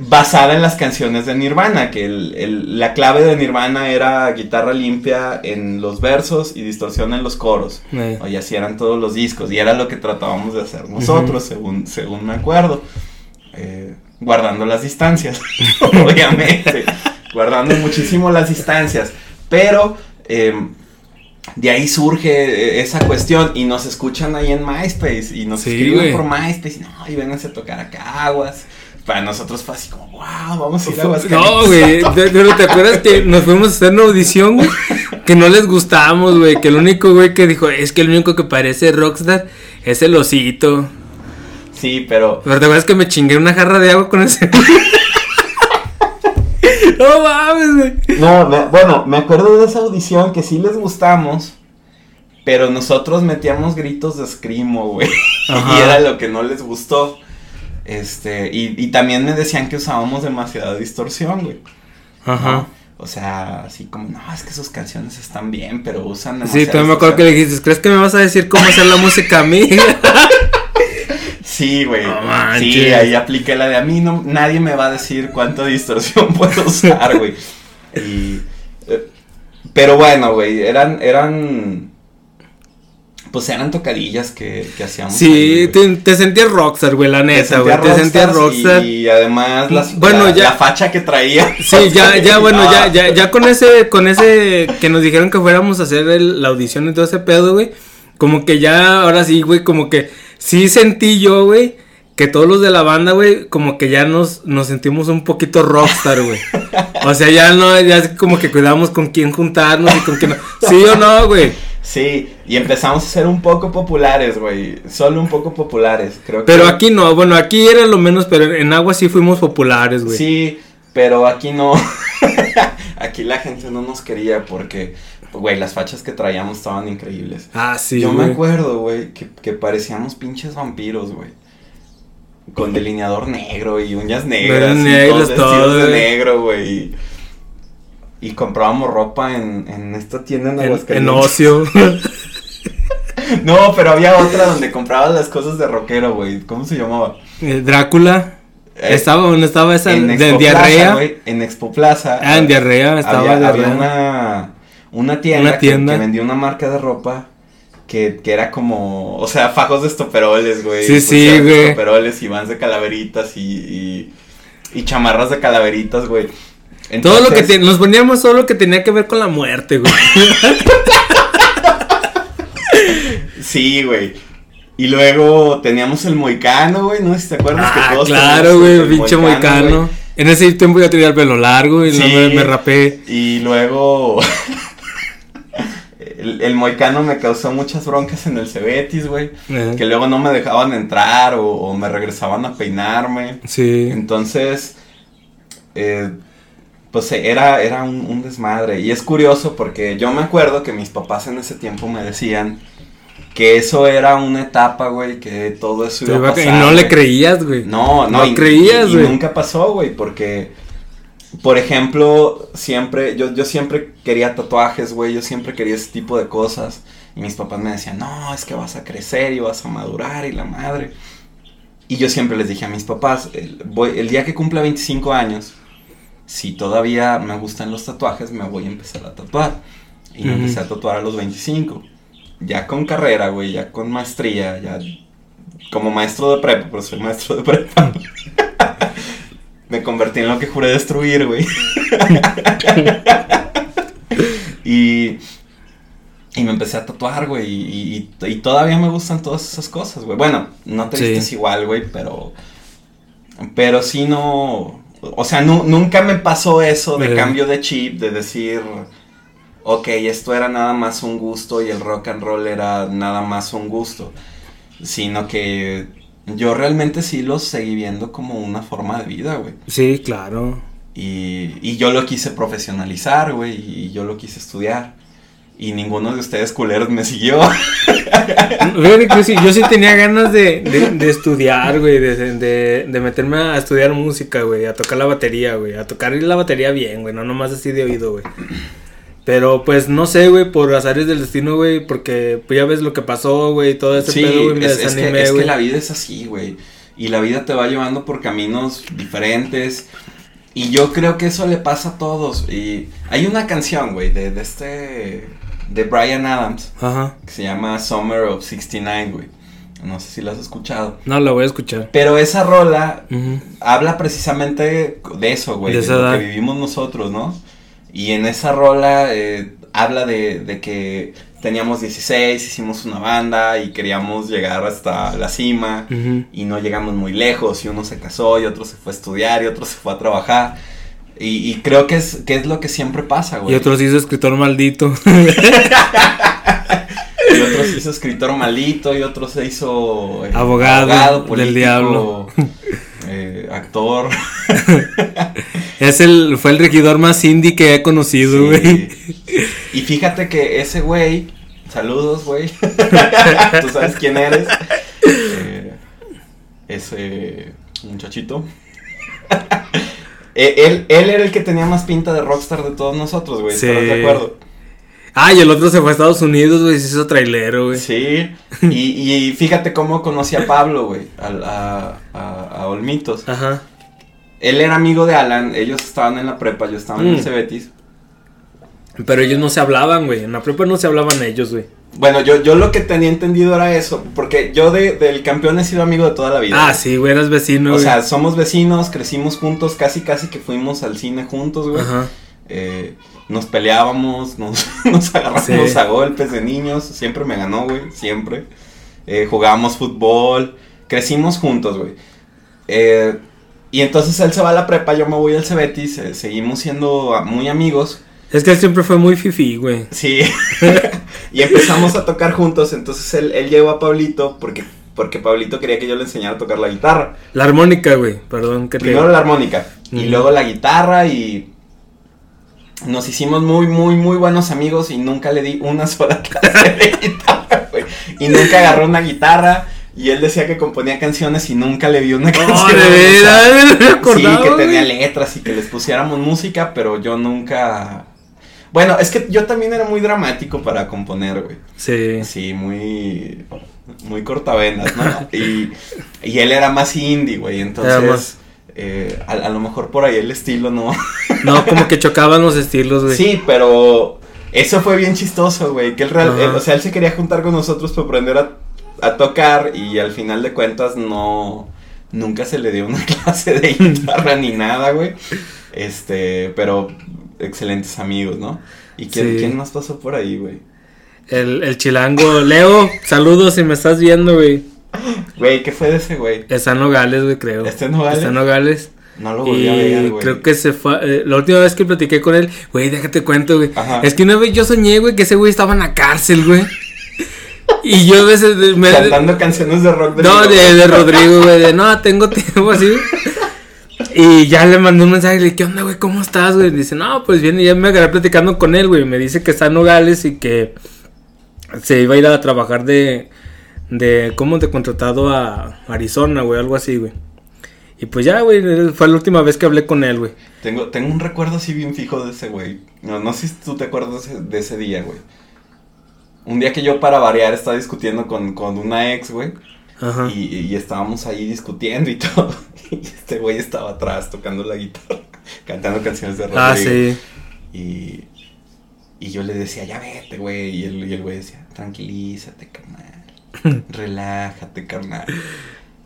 Basada en las canciones de Nirvana, que el- el- la clave de Nirvana era guitarra limpia en los versos y distorsión en los coros. Eh, Y así eran todos los discos. Y era lo que tratábamos de hacer nosotros, según, según me acuerdo. Eh, guardando las distancias, obviamente. guardando muchísimo las distancias. Pero eh, de ahí surge eh, esa cuestión. Y nos escuchan ahí en MySpace. Y nos Sí, escriben por MySpace. Y no, y vénganse a tocar a Caguas. Para nosotros fue así como, wow, vamos a ir a Aguascalientes". No, güey, pero te acuerdas que nos fuimos a hacer una audición, güey, que no les gustábamos, güey, que el único güey que dijo, es que el único que parece rockstar es el osito. Sí, pero Pero te acuerdas que me chingué una jarra de agua con ese. no mames, güey. No, me- bueno, me acuerdo de esa audición que sí les gustamos, pero nosotros metíamos gritos de escrimo, güey. Y era lo que no les gustó. Este, y, y también me decían que usábamos demasiada distorsión, güey. Ajá. ¿no? O sea, así como, no, es que sus canciones están bien, pero usan Sí, demasiada también me acuerdo que le distorsión". dijiste, ¿crees que me vas a decir cómo hacer la música a mí? Sí, güey. No sí, ahí apliqué la de a mí, no, nadie me va a decir cuánta distorsión puedo usar, güey. Y, eh, pero bueno, güey, eran, eran, pues eran tocadillas que, que hacíamos. sí, ahí, te, te sentías rockstar, güey, la neta, güey, te sentías rockstar. Y además las, Bueno, la, ya- la facha que traía. Sí, ya, ya, bueno, ya, Ah, ya, ya con ese, con ese que nos dijeron que fuéramos a hacer el- la audición y todo ese pedo, güey. Como que ya, ahora sí, güey, como que sí sentí yo, güey, que todos los de la banda, güey, como que ya nos, nos sentimos un poquito rockstar, güey. O sea, ya no, ya como que cuidamos con quién juntarnos y con quién no. Sí o no, güey. Sí, y empezamos a ser un poco populares, güey. Solo un poco populares, creo que. Pero aquí no, bueno, aquí era lo menos, pero en agua sí fuimos populares, güey. Sí, pero aquí no. aquí la gente no nos quería porque, güey, las fachas que traíamos estaban increíbles. Ah, sí, Yo me acuerdo, güey, que, que parecíamos pinches vampiros, güey. Con delineador negro y uñas negras. y todos de negro, güey. Y, comprábamos ropa en, en esta tienda en En, Aguascalientes. en ocio. No, pero había otra donde comprabas las cosas de rockero, güey. ¿Cómo se llamaba? Eh, Drácula. Eh, estaba, ¿dónde estaba esa? en De Expo diarrea. Plaza, güey, en Expo Plaza. Ah, en diarrea, estaba había, diarrea. había una, una tienda, Una que- tienda. Que, vendía una marca de ropa que, que era como, o sea, fajos de estoperoles, güey. Sí, sí, güey. Estoperoles y vans de calaveritas y, y, y chamarras de calaveritas, güey. Todo lo que Entonces, te- nos poníamos todo lo que tenía que ver con la muerte, güey. Sí, güey. Y luego teníamos el moicano, güey, no sé si te acuerdas que ah, todos claro, güey, pinche moicano. En ese tiempo yo tenía el pelo largo y no me, me rapé. Y luego el, el moicano me causó muchas broncas en el Cebetis, güey. Eh, Que luego no me dejaban entrar o, o me regresaban a peinarme. Sí. Entonces, eh, pues eh, era, era un, un desmadre. Y es curioso porque yo me acuerdo que mis papás en ese tiempo me decían que eso era una etapa, güey, que todo eso iba a va- y pasar. no le creías, güey. No, no, No y- creías, y- y güey. nunca pasó, güey, porque, por ejemplo, siempre, yo, yo siempre quería tatuajes, güey, yo siempre quería ese tipo de cosas. Y mis papás me decían, no, es que vas a crecer y vas a madurar y la madre. Y yo siempre les dije a mis papás, el, voy, el día que cumpla 25 años, si todavía me gustan los tatuajes, me voy a empezar a tatuar. Y me empecé a tatuar a los 25. Ya con carrera, güey, ya con maestría, ya como maestro de prepa, pero soy maestro de prepa. me convertí en lo que juré destruir, güey. y, y me empecé a tatuar, güey, y, y- y todavía me gustan todas esas cosas, güey. Bueno, no te Sí. vistes igual, güey, pero... Pero sí no... O sea, nu- nunca me pasó eso de cambio de chip, de decir... Ok, esto era nada más un gusto y el rock and roll era nada más un gusto. Sino que yo realmente sí los seguí viendo como una forma de vida, güey. Sí, claro. Y, y yo lo quise profesionalizar, güey, y yo lo quise estudiar. Y ninguno de ustedes culeros me siguió. Fíjate que sí, yo sí tenía ganas de, de, de estudiar, güey, de, de, meterme a estudiar música, güey, a tocar la batería, güey, a tocar la batería bien, güey, no nomás así de oído, güey. Pero pues no sé, güey, por azares del destino, güey, porque pues ya ves lo que pasó, güey, todo ese Sí, pedo, güey, me es, es que, que la vida es así, güey. Y la vida te va llevando por caminos diferentes. Y yo creo que eso le pasa a todos. Y hay una canción, güey, de, de este. De Brian Adams, Ajá. que se llama Summer of 69, güey. No sé si la has escuchado. No, la voy a escuchar. Pero esa rola habla precisamente de eso, güey, De lo que vivimos nosotros, ¿no? Y en esa rola eh, habla de, de que teníamos 16, hicimos una banda y queríamos llegar hasta la cima y no llegamos muy lejos y uno se casó y otro se fue a estudiar y otro se fue a trabajar. Y, y creo que es, que es lo que siempre pasa, güey. Y otro se hizo escritor maldito. Y otro se hizo escritor malito y otro se hizo eh, Abogado del diablo. eh, actor. es el, fue el regidor más indie que he conocido, Sí. güey. Y fíjate que ese güey, saludos, güey. Tú sabes quién eres. Eh, ese muchachito. Eh, él, él era el que tenía más pinta de rockstar de todos nosotros, güey. Sí. ¿Estás de acuerdo? Ah, y el otro se fue a Estados Unidos, güey, se hizo trailero, güey. Sí. Y, y fíjate cómo conocí a Pablo, güey. A, a, a Olmitos. Ajá. Él era amigo de Alan. Ellos estaban en la prepa. Yo estaba en Mm. el Cebetis. Pero ellos no se hablaban, güey. En la prepa no se hablaban ellos, güey. Bueno, yo, yo lo que tenía entendido era eso. Porque yo de, del campeón he sido amigo de toda la vida. Ah, sí, güey, eras vecino, O güey. sea, somos vecinos, crecimos juntos, casi casi que fuimos al cine juntos, güey. Ajá. Eh, nos peleábamos, nos, nos agarrábamos Sí. a golpes de niños, siempre me ganó, güey, siempre. Eh, jugábamos fútbol, crecimos juntos, güey. Eh, y entonces él se va a la prepa, yo me voy al Cebetis, eh, seguimos siendo muy amigos. Es que él siempre fue muy fifi, güey. Sí. y empezamos a tocar juntos, entonces él, él llevó a Pablito porque, porque Pablito quería que yo le enseñara a tocar la guitarra. La armónica, güey. Perdón que te. Primero la armónica y luego la guitarra y nos hicimos muy, muy, muy buenos amigos y nunca le di una sola clase de guitarra, güey. Y nunca agarró una guitarra y él decía que componía canciones y nunca le vi una canción. Oh, me Sí, que tenía letras y que les pusiéramos música, pero yo nunca... Bueno, es que yo también era muy dramático para componer, güey. Sí. Sí, muy... Muy cortavenas, ¿no? Y, y él era más indie, güey. Entonces, eh, a, a lo mejor por ahí el estilo no. No, como que chocaban los estilos, güey. Sí, pero eso fue bien chistoso, güey. Que él, real- él- o sea, él se quería juntar con nosotros para aprender a, a tocar y al final de cuentas no. Nunca se le dio una clase de guitarra ni nada, güey. Este, pero excelentes amigos, ¿no? ¿Y quién, Sí. quién más pasó por ahí, güey? El, el chilango. Leo, saludos si me estás viendo, güey. Güey, ¿qué fue de ese güey? Está en Nogales, güey, creo. ¿Está en Nogales? Está en Nogales. No lo volví a ver, Y güey. creo que se fue. eh, la última vez que platiqué con él, güey, déjate cuento, güey. Ajá. Es que una vez yo soñé, güey, que ese güey estaba en la cárcel, güey. Y yo a veces de- me. Cantando canciones de rock no, Rodrigo. de, de Rodrigo, güey, de no, tengo tiempo así. Y ya le mandé un mensaje, le dije, ¿qué onda, güey? ¿Cómo estás, güey? Dice, no, pues bien, y ya me agarré platicando con él, güey. Me dice que está en Nogales y que se iba a ir a trabajar de, de, ¿cómo? De contratado a Arizona, güey, algo así, güey. Y pues ya, güey, fue la última vez que hablé con él, güey. Tengo, tengo un recuerdo así bien fijo de ese güey. No, no sé si tú te acuerdas de ese, día, güey. Un día que yo para variar estaba discutiendo con, con una ex, güey. Ajá. Y, y estábamos ahí discutiendo y todo. Y este güey estaba atrás tocando la guitarra, cantando canciones de Rodrigo. Ah, sí. Y, y yo le decía, ya vete, güey. Y el, y el güey decía, tranquilízate, carnal. Relájate, carnal.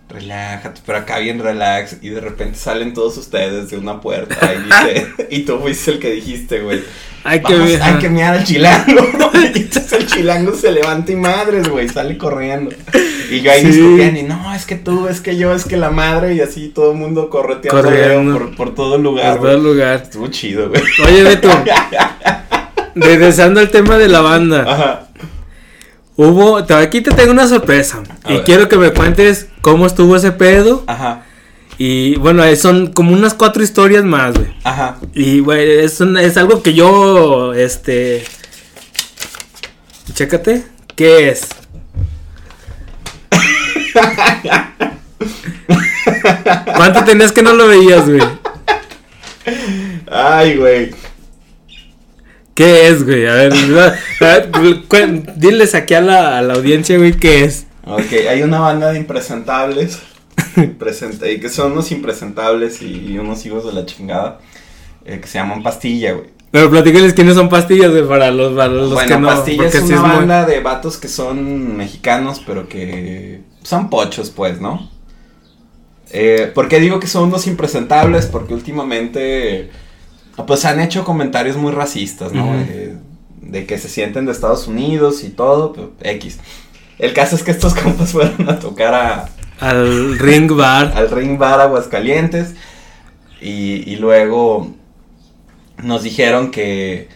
Relájate, pero acá bien relax. Y de repente salen todos ustedes de una puerta y dice, y tú fuiste el que dijiste, güey. Hay que Vamos, ver. hay que mirar al chilango. y entonces el chilango se levanta y madres, güey, sale corriendo. Y yo ahí Sí. y no, es que tú, es que yo, es que la madre, y así todo el mundo correteando Corriendo. por, por todo lugar. Por todo lugar. Estuvo chido, güey. Oye, Beto, regresando al tema de la banda. Ajá. Hubo, aquí te tengo una sorpresa. A y ver. quiero que me cuentes cómo estuvo ese pedo Ajá. Y bueno, eh, son como unas cuatro historias más, güey. Ajá. Y, güey, es, un- es algo que yo, este... Chécate. ¿Qué es? ¿Cuánto tenías que no lo veías, güey? Ay, güey. ¿Qué es, güey? A ver, a ver, diles aquí a la, a la audiencia, güey, ¿qué es? Ok, hay una banda de impresentables. presenta- y que son unos impresentables y, y unos hijos de la chingada. eh, que se llaman Pastilla, güey. Pero platícales quiénes son pastillas, güey, para los, para los bueno, que no. Pastilla es sí una muy- banda de vatos que son mexicanos, pero que son pochos, pues, ¿no? Eh, ¿Por qué digo que son unos impresentables? Porque últimamente, pues, han hecho comentarios muy racistas, ¿no? Ujú. Eh, de que se sienten de Estados Unidos y todo, pero X. El caso es que estos compas fueron a tocar a, Al ring bar. al Ring Bar Aguascalientes y, y luego nos dijeron que,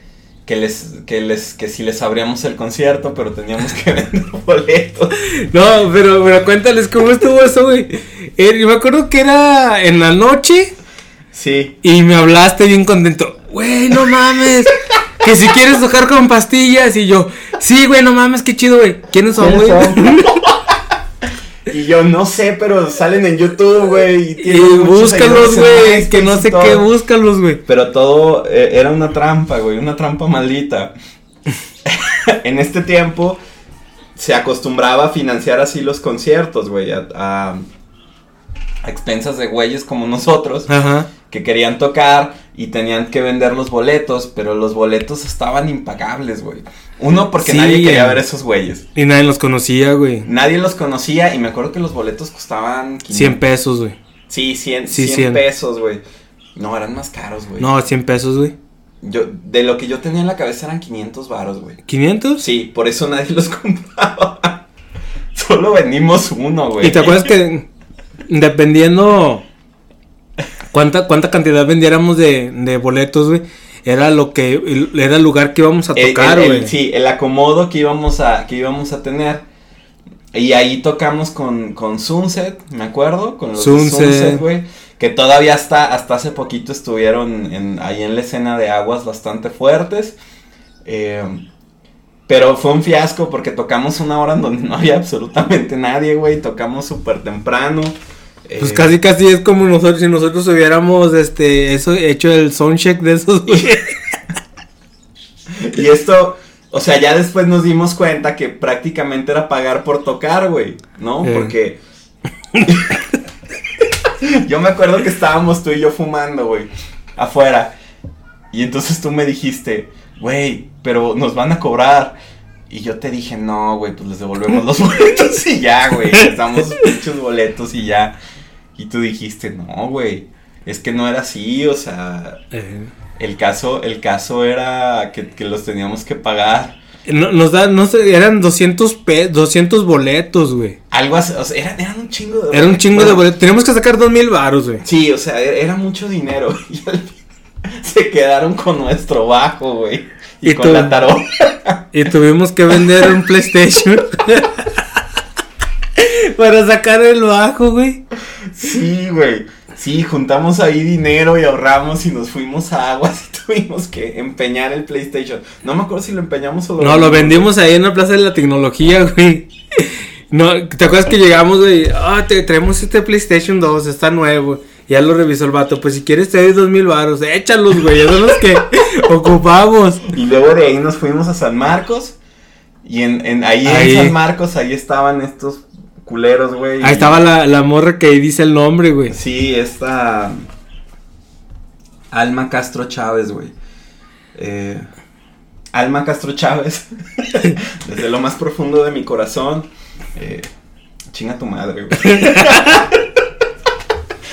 que les que les que si les abríamos el concierto pero teníamos que vender boletos No, pero, pero cuéntales cómo estuvo eso, güey. Eh, yo me acuerdo que era en la noche sí y me hablaste bien contento. Güey, no mames. Que si quieres tocar con pastillas y yo, sí, güey, no mames, qué chido, güey. ¿Quiénes son, güey? Y yo no sé pero salen en YouTube güey y, búscalos, güey. Que no sé todo. qué, búscalos, güey. Pero todo eh, era una trampa, güey, una trampa maldita. en este tiempo se acostumbraba a financiar así los conciertos, güey, a, a- a expensas de güeyes como nosotros Ajá. Que querían tocar y tenían que vender los boletos, pero los boletos estaban impagables, güey. Uno porque Sí, nadie quería ver esos güeyes. Y nadie los conocía, güey. Nadie los conocía y me acuerdo que los boletos costaban 100 pesos, güey. Sí, 100, Sí, 100 100. pesos, güey. No, eran más caros, güey. No, 100 pesos, güey. Yo, de lo que yo tenía en la cabeza eran 500 varos, güey. ¿500? Sí, por eso nadie los compraba. Solo vendimos uno, güey. Y te acuerdas que dependiendo cuánta cuánta cantidad vendiéramos de, de boletos, güey, era lo que el- era el lugar que íbamos a El- tocar, el- güey. sí, el acomodo que íbamos a, que íbamos a tener. Y ahí tocamos con, con Sunset, me acuerdo, con los Sunset. Sunset, güey. Que todavía hasta, hasta hace poquito estuvieron en, ahí en la escena de aguas bastante fuertes. Eh, pero fue un fiasco porque tocamos una hora en donde no había absolutamente nadie, güey. Tocamos súper temprano. Pues Eh, casi casi es como nosotros si nosotros hubiéramos este eso hecho el soundcheck de esos. Y esto, o sea, ya después nos dimos cuenta que prácticamente era pagar por tocar, güey, ¿no? Eh. Porque yo me acuerdo que estábamos tú y yo fumando, güey, afuera. Y entonces tú me dijiste, güey, pero nos van a cobrar. Y yo te dije, no, güey, pues les devolvemos los boletos y ya, güey. Les damos muchos boletos y ya. Y tú dijiste, no, güey, es que no era así, o sea, Eh, el caso, el caso era que, que los teníamos que pagar. no- nos da no sé, eran 200 pe 200 boletos, güey. Algo así, o sea, eran, eran un chingo de Era un chingo de boletos. Teníamos que sacar 2000 varos, güey. Sí, o sea, era, era mucho dinero. Y al fin se quedaron con nuestro bajo, güey. Y, Y con la tarola. Y tuvimos que vender un PlayStation. Para sacar el bajo, güey. Sí, güey. Sí, juntamos ahí dinero y ahorramos y nos fuimos a aguas y tuvimos que empeñar el PlayStation. No me acuerdo si lo empeñamos o lo No, lo vendimos ahí en la Plaza de la Tecnología, güey. No, ¿te acuerdas que llegamos, güey? Ah, te traemos este PlayStation 2, está nuevo. Ya lo revisó el vato. Pues si quieres te doy dos mil baros. Échalos, güey. Esos son los que ocupamos. Y luego de ahí nos fuimos a San Marcos. Y en, en- ahí, Ahí. en San Marcos, ahí estaban estos culeros, güey. Ahí y- estaba la, la morra que dice el nombre, güey. Sí, esta. Alma Castro Chávez, güey. Eh, Alma Castro Chávez. Desde lo más profundo de mi corazón. eh, chinga tu madre, güey.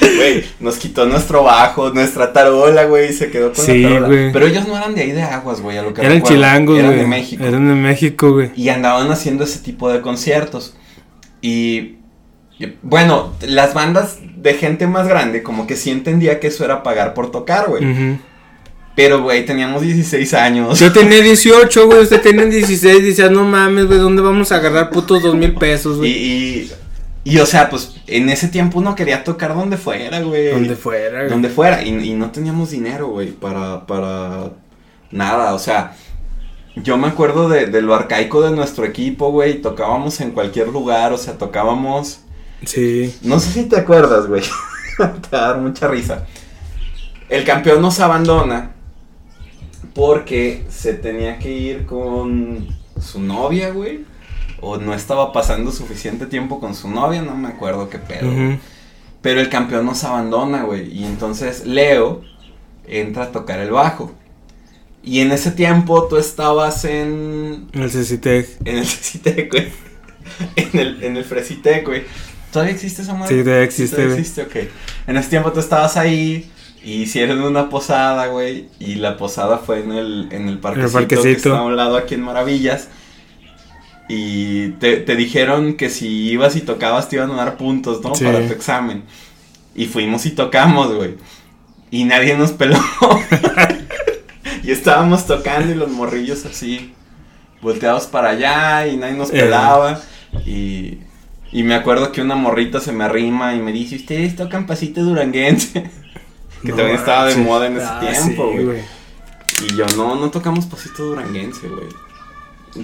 Güey, nos quitó nuestro bajo, nuestra tarola, güey, y se quedó con Sí, la tarola. Pero ellos no eran de ahí de aguas, güey, a lo que Eran recuerdo. chilangos, güey. Eran de México. Eran de México, güey. Y andaban haciendo ese tipo de conciertos. Y, y, bueno, las bandas de gente más grande como que sí entendía que eso era pagar por tocar, güey. Pero, güey, teníamos 16 años. Yo tenía 18, güey. Usted tenía 16. Decía, no mames, güey. ¿Dónde vamos a agarrar putos dos mil pesos, Y, güey? y Y o sea, pues en ese tiempo uno quería tocar donde fuera, güey. Donde fuera, güey. Donde fuera. Y, y no teníamos dinero, güey, para, para nada. O sea, yo me acuerdo de, de lo arcaico de nuestro equipo, güey. Tocábamos en cualquier lugar, o sea, tocábamos. Sí. No sé si te acuerdas, güey. te va a dar mucha risa. El campeón nos abandona porque se tenía que ir con su novia, güey. O no estaba pasando suficiente tiempo con su novia, no me acuerdo qué pedo. Pero el campeón nos abandona, güey. Y entonces Leo entra a tocar el bajo. Y en ese tiempo tú estabas en. El CCTEC. En el Cecitec, güey. En el, en el Fresitec, güey. ¿Todavía existe esa madre? Sí, todavía existe, Todavía existe, ok. En ese tiempo tú estabas ahí. Y hicieron una posada, güey. Y la posada fue en el, en el parquecito, que parquecito. está a un lado aquí en Maravillas. Y te, te dijeron que si ibas y tocabas te iban a dar puntos, ¿no? Sí. Para tu examen. Y fuimos y tocamos, güey. Y nadie nos peló. y estábamos tocando y los morrillos así, volteados para allá y nadie nos Eh. pelaba. Y, y me acuerdo que una morrita se me arrima y me dice, ustedes tocan pasito duranguense. que No también estaba de moda en ese Ah, tiempo, sí, güey. y yo, no, no tocamos pasito duranguense, güey.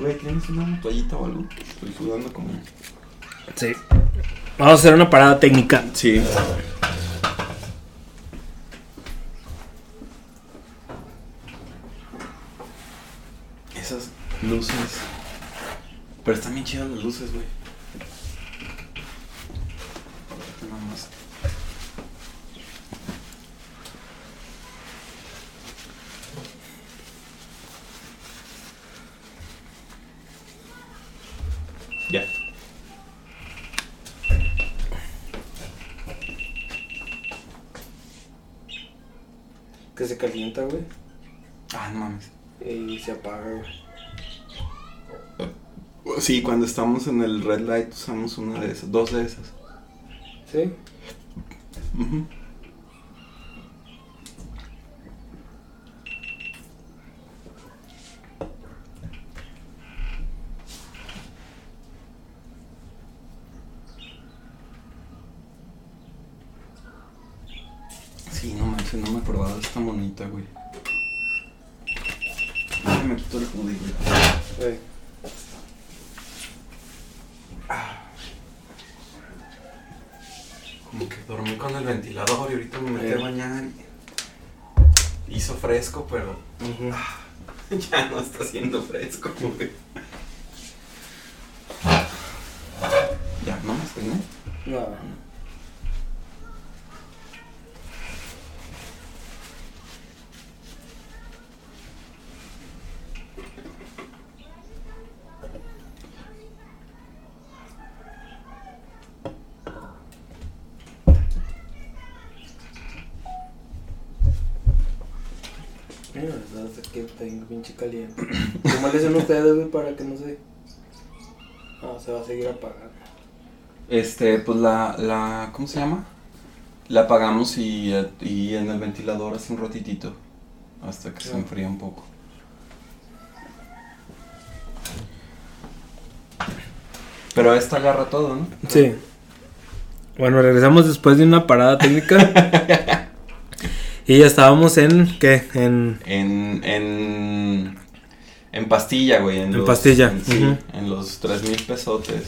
Güey, ¿tienes una toallita o algo? Estoy sudando como... Sí. Vamos a hacer una parada técnica. Sí. Esas luces. Pero están bien chidas las luces, güey. Ya. Que se calienta, güey. Sí, cuando estamos en el red light usamos una de esas, dos de esas. ¿Sí no manches, no me acordaba de esta monita, güey. Ay, me quito el hoodie, güey. Sí. Como que dormí con el ventilador y ahorita me metí Eh. a bañar. y Hizo fresco, pero ya no está haciendo fresco, güey. Ya, no más peiné. No. Mira, hasta que tengo pinche caliente. ¿Cómo le hacen ustedes, güey, para que no se... No, se va a seguir apagando. Este, pues la, la, ¿cómo se llama? La apagamos y, y en el ventilador hace un ratitito. Hasta que se enfría un poco. Pero esta agarra todo, ¿no? Sí. Bueno, regresamos después de una parada técnica. y ya estábamos en, ¿qué? En... En, en, en pastilla, güey. En, En los- pastilla, en- sí, en los tres mil pesotes.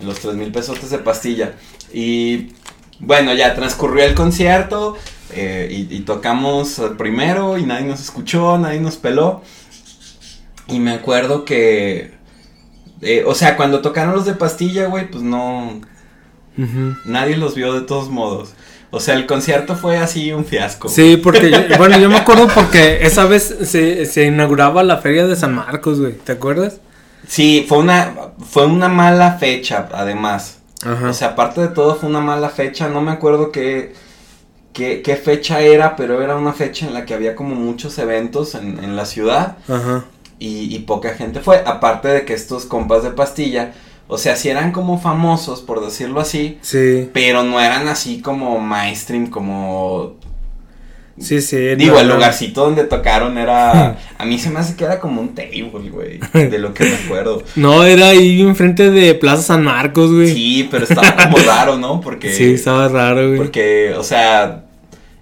En los tres mil pesotes de pastilla. Y bueno, ya transcurrió el concierto. eh, y, y tocamos el primero y nadie nos escuchó, nadie nos peló. Y me acuerdo que... eh, o sea, cuando tocaron los de pastilla, güey, pues no... Nadie los vio de todos modos. O sea, el concierto fue así un fiasco. Sí, porque, yo- bueno, yo me acuerdo porque esa vez se, se inauguraba la feria de San Marcos, güey, ¿te acuerdas? Sí, fue una, fue una mala fecha, además. Ajá. O sea, aparte de todo, fue una mala fecha. No me acuerdo qué, qué, qué fecha era, pero era una fecha en la que había como muchos eventos en, en la ciudad Ajá. y, y poca gente fue. Aparte de que estos compas de pastilla, o sea, sí eran como famosos, por decirlo así, Sí. pero no eran así como mainstream, como Sí, sí. Digo, no, el no. lugarcito donde tocaron era. A mí se me hace que era como un table, güey. De lo que me acuerdo. No, era ahí enfrente de Plaza San Marcos, güey. Sí, pero estaba como raro, ¿no? Porque. Sí, estaba raro, güey. Porque, o sea.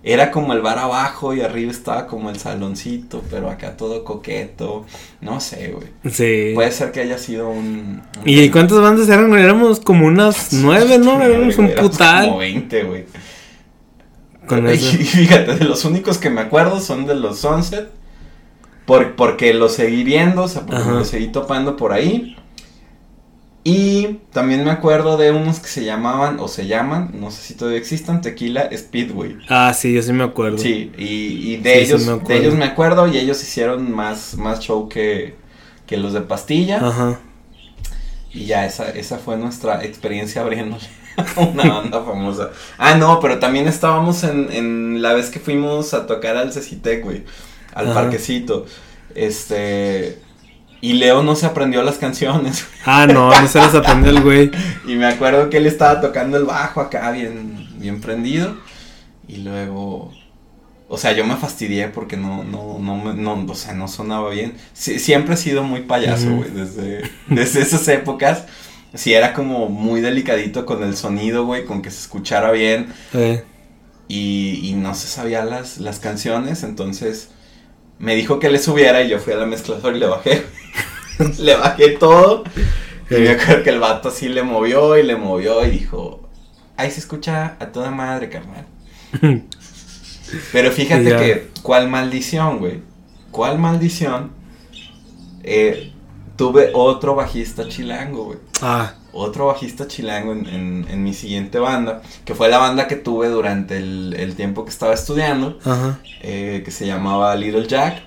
Era como el bar abajo y arriba estaba como el saloncito, pero acá todo coqueto. No sé, güey. Sí. Puede ser que haya sido un. un- ¿Y cuántas bandas eran? Éramos como unas nueve, ¿no? Éramos un putal. Como 20, güey. Con Y eso. fíjate, de los únicos que me acuerdo son de los Sunset. Por, porque los seguí viendo, o sea, porque los seguí topando por ahí. Y también me acuerdo de unos que se llamaban, o se llaman, no sé si todavía existan, Tequila Speedway. Ah, sí, yo sí me acuerdo. Sí, y, y de Sí, ellos, de ellos me acuerdo y ellos hicieron más, más show que, que los de Pastilla. Ajá. Y ya, esa, esa fue nuestra experiencia abriéndole a una banda famosa. Ah, no, pero también estábamos en, en la vez que fuimos a tocar al Cecitec, güey. Al Ajá. parquecito. Este. Y Leo no se aprendió las canciones. Ah, no, no se las aprendió el güey. Y me acuerdo que él estaba tocando el bajo acá bien, bien prendido. Y luego. O sea, yo me fastidié porque no, no, no, no, o sea, no sonaba bien. Sí, siempre he sido muy payaso, güey, desde, desde esas épocas. Sí, era como muy delicadito con el sonido, güey, con que se escuchara bien. Eh, Y, y no se sabía las, las canciones, entonces me dijo que le subiera y yo fui a la mezcladora y le bajé. le bajé todo. Y me acuerdo que el vato así le movió y le movió y dijo, ahí se escucha a toda madre, carnal. Pero fíjate que, ¿cuál maldición, güey? ¿Cuál maldición? Eh, tuve otro bajista chilango, güey. Ah, Otro bajista chilango en, en- en mi siguiente banda, que fue la banda que tuve durante el, el tiempo que estaba estudiando, ajá. eh, que se llamaba Little Jack,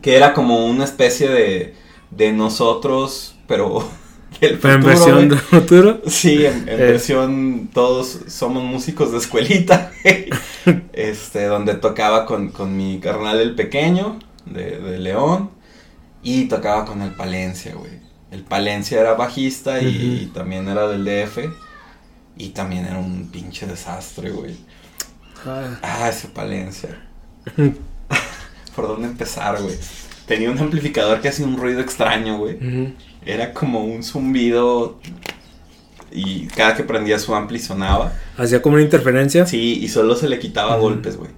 que era como una especie de, de nosotros, pero del Pero en futuro, versión güey. de futuro. Sí, en, en Eh. versión todos somos músicos de escuelita, este, donde tocaba con, con mi carnal el pequeño de, de León y tocaba con el Palencia, güey. El Palencia era bajista y también era del DF y también era un pinche desastre, güey. Ah, Ah, ese Palencia. ¿Por dónde empezar, güey? Tenía un amplificador que hacía un ruido extraño, güey. Era como un zumbido y cada que prendía su ampli sonaba. Hacía como una interferencia. Sí, y solo se le quitaba golpes, güey.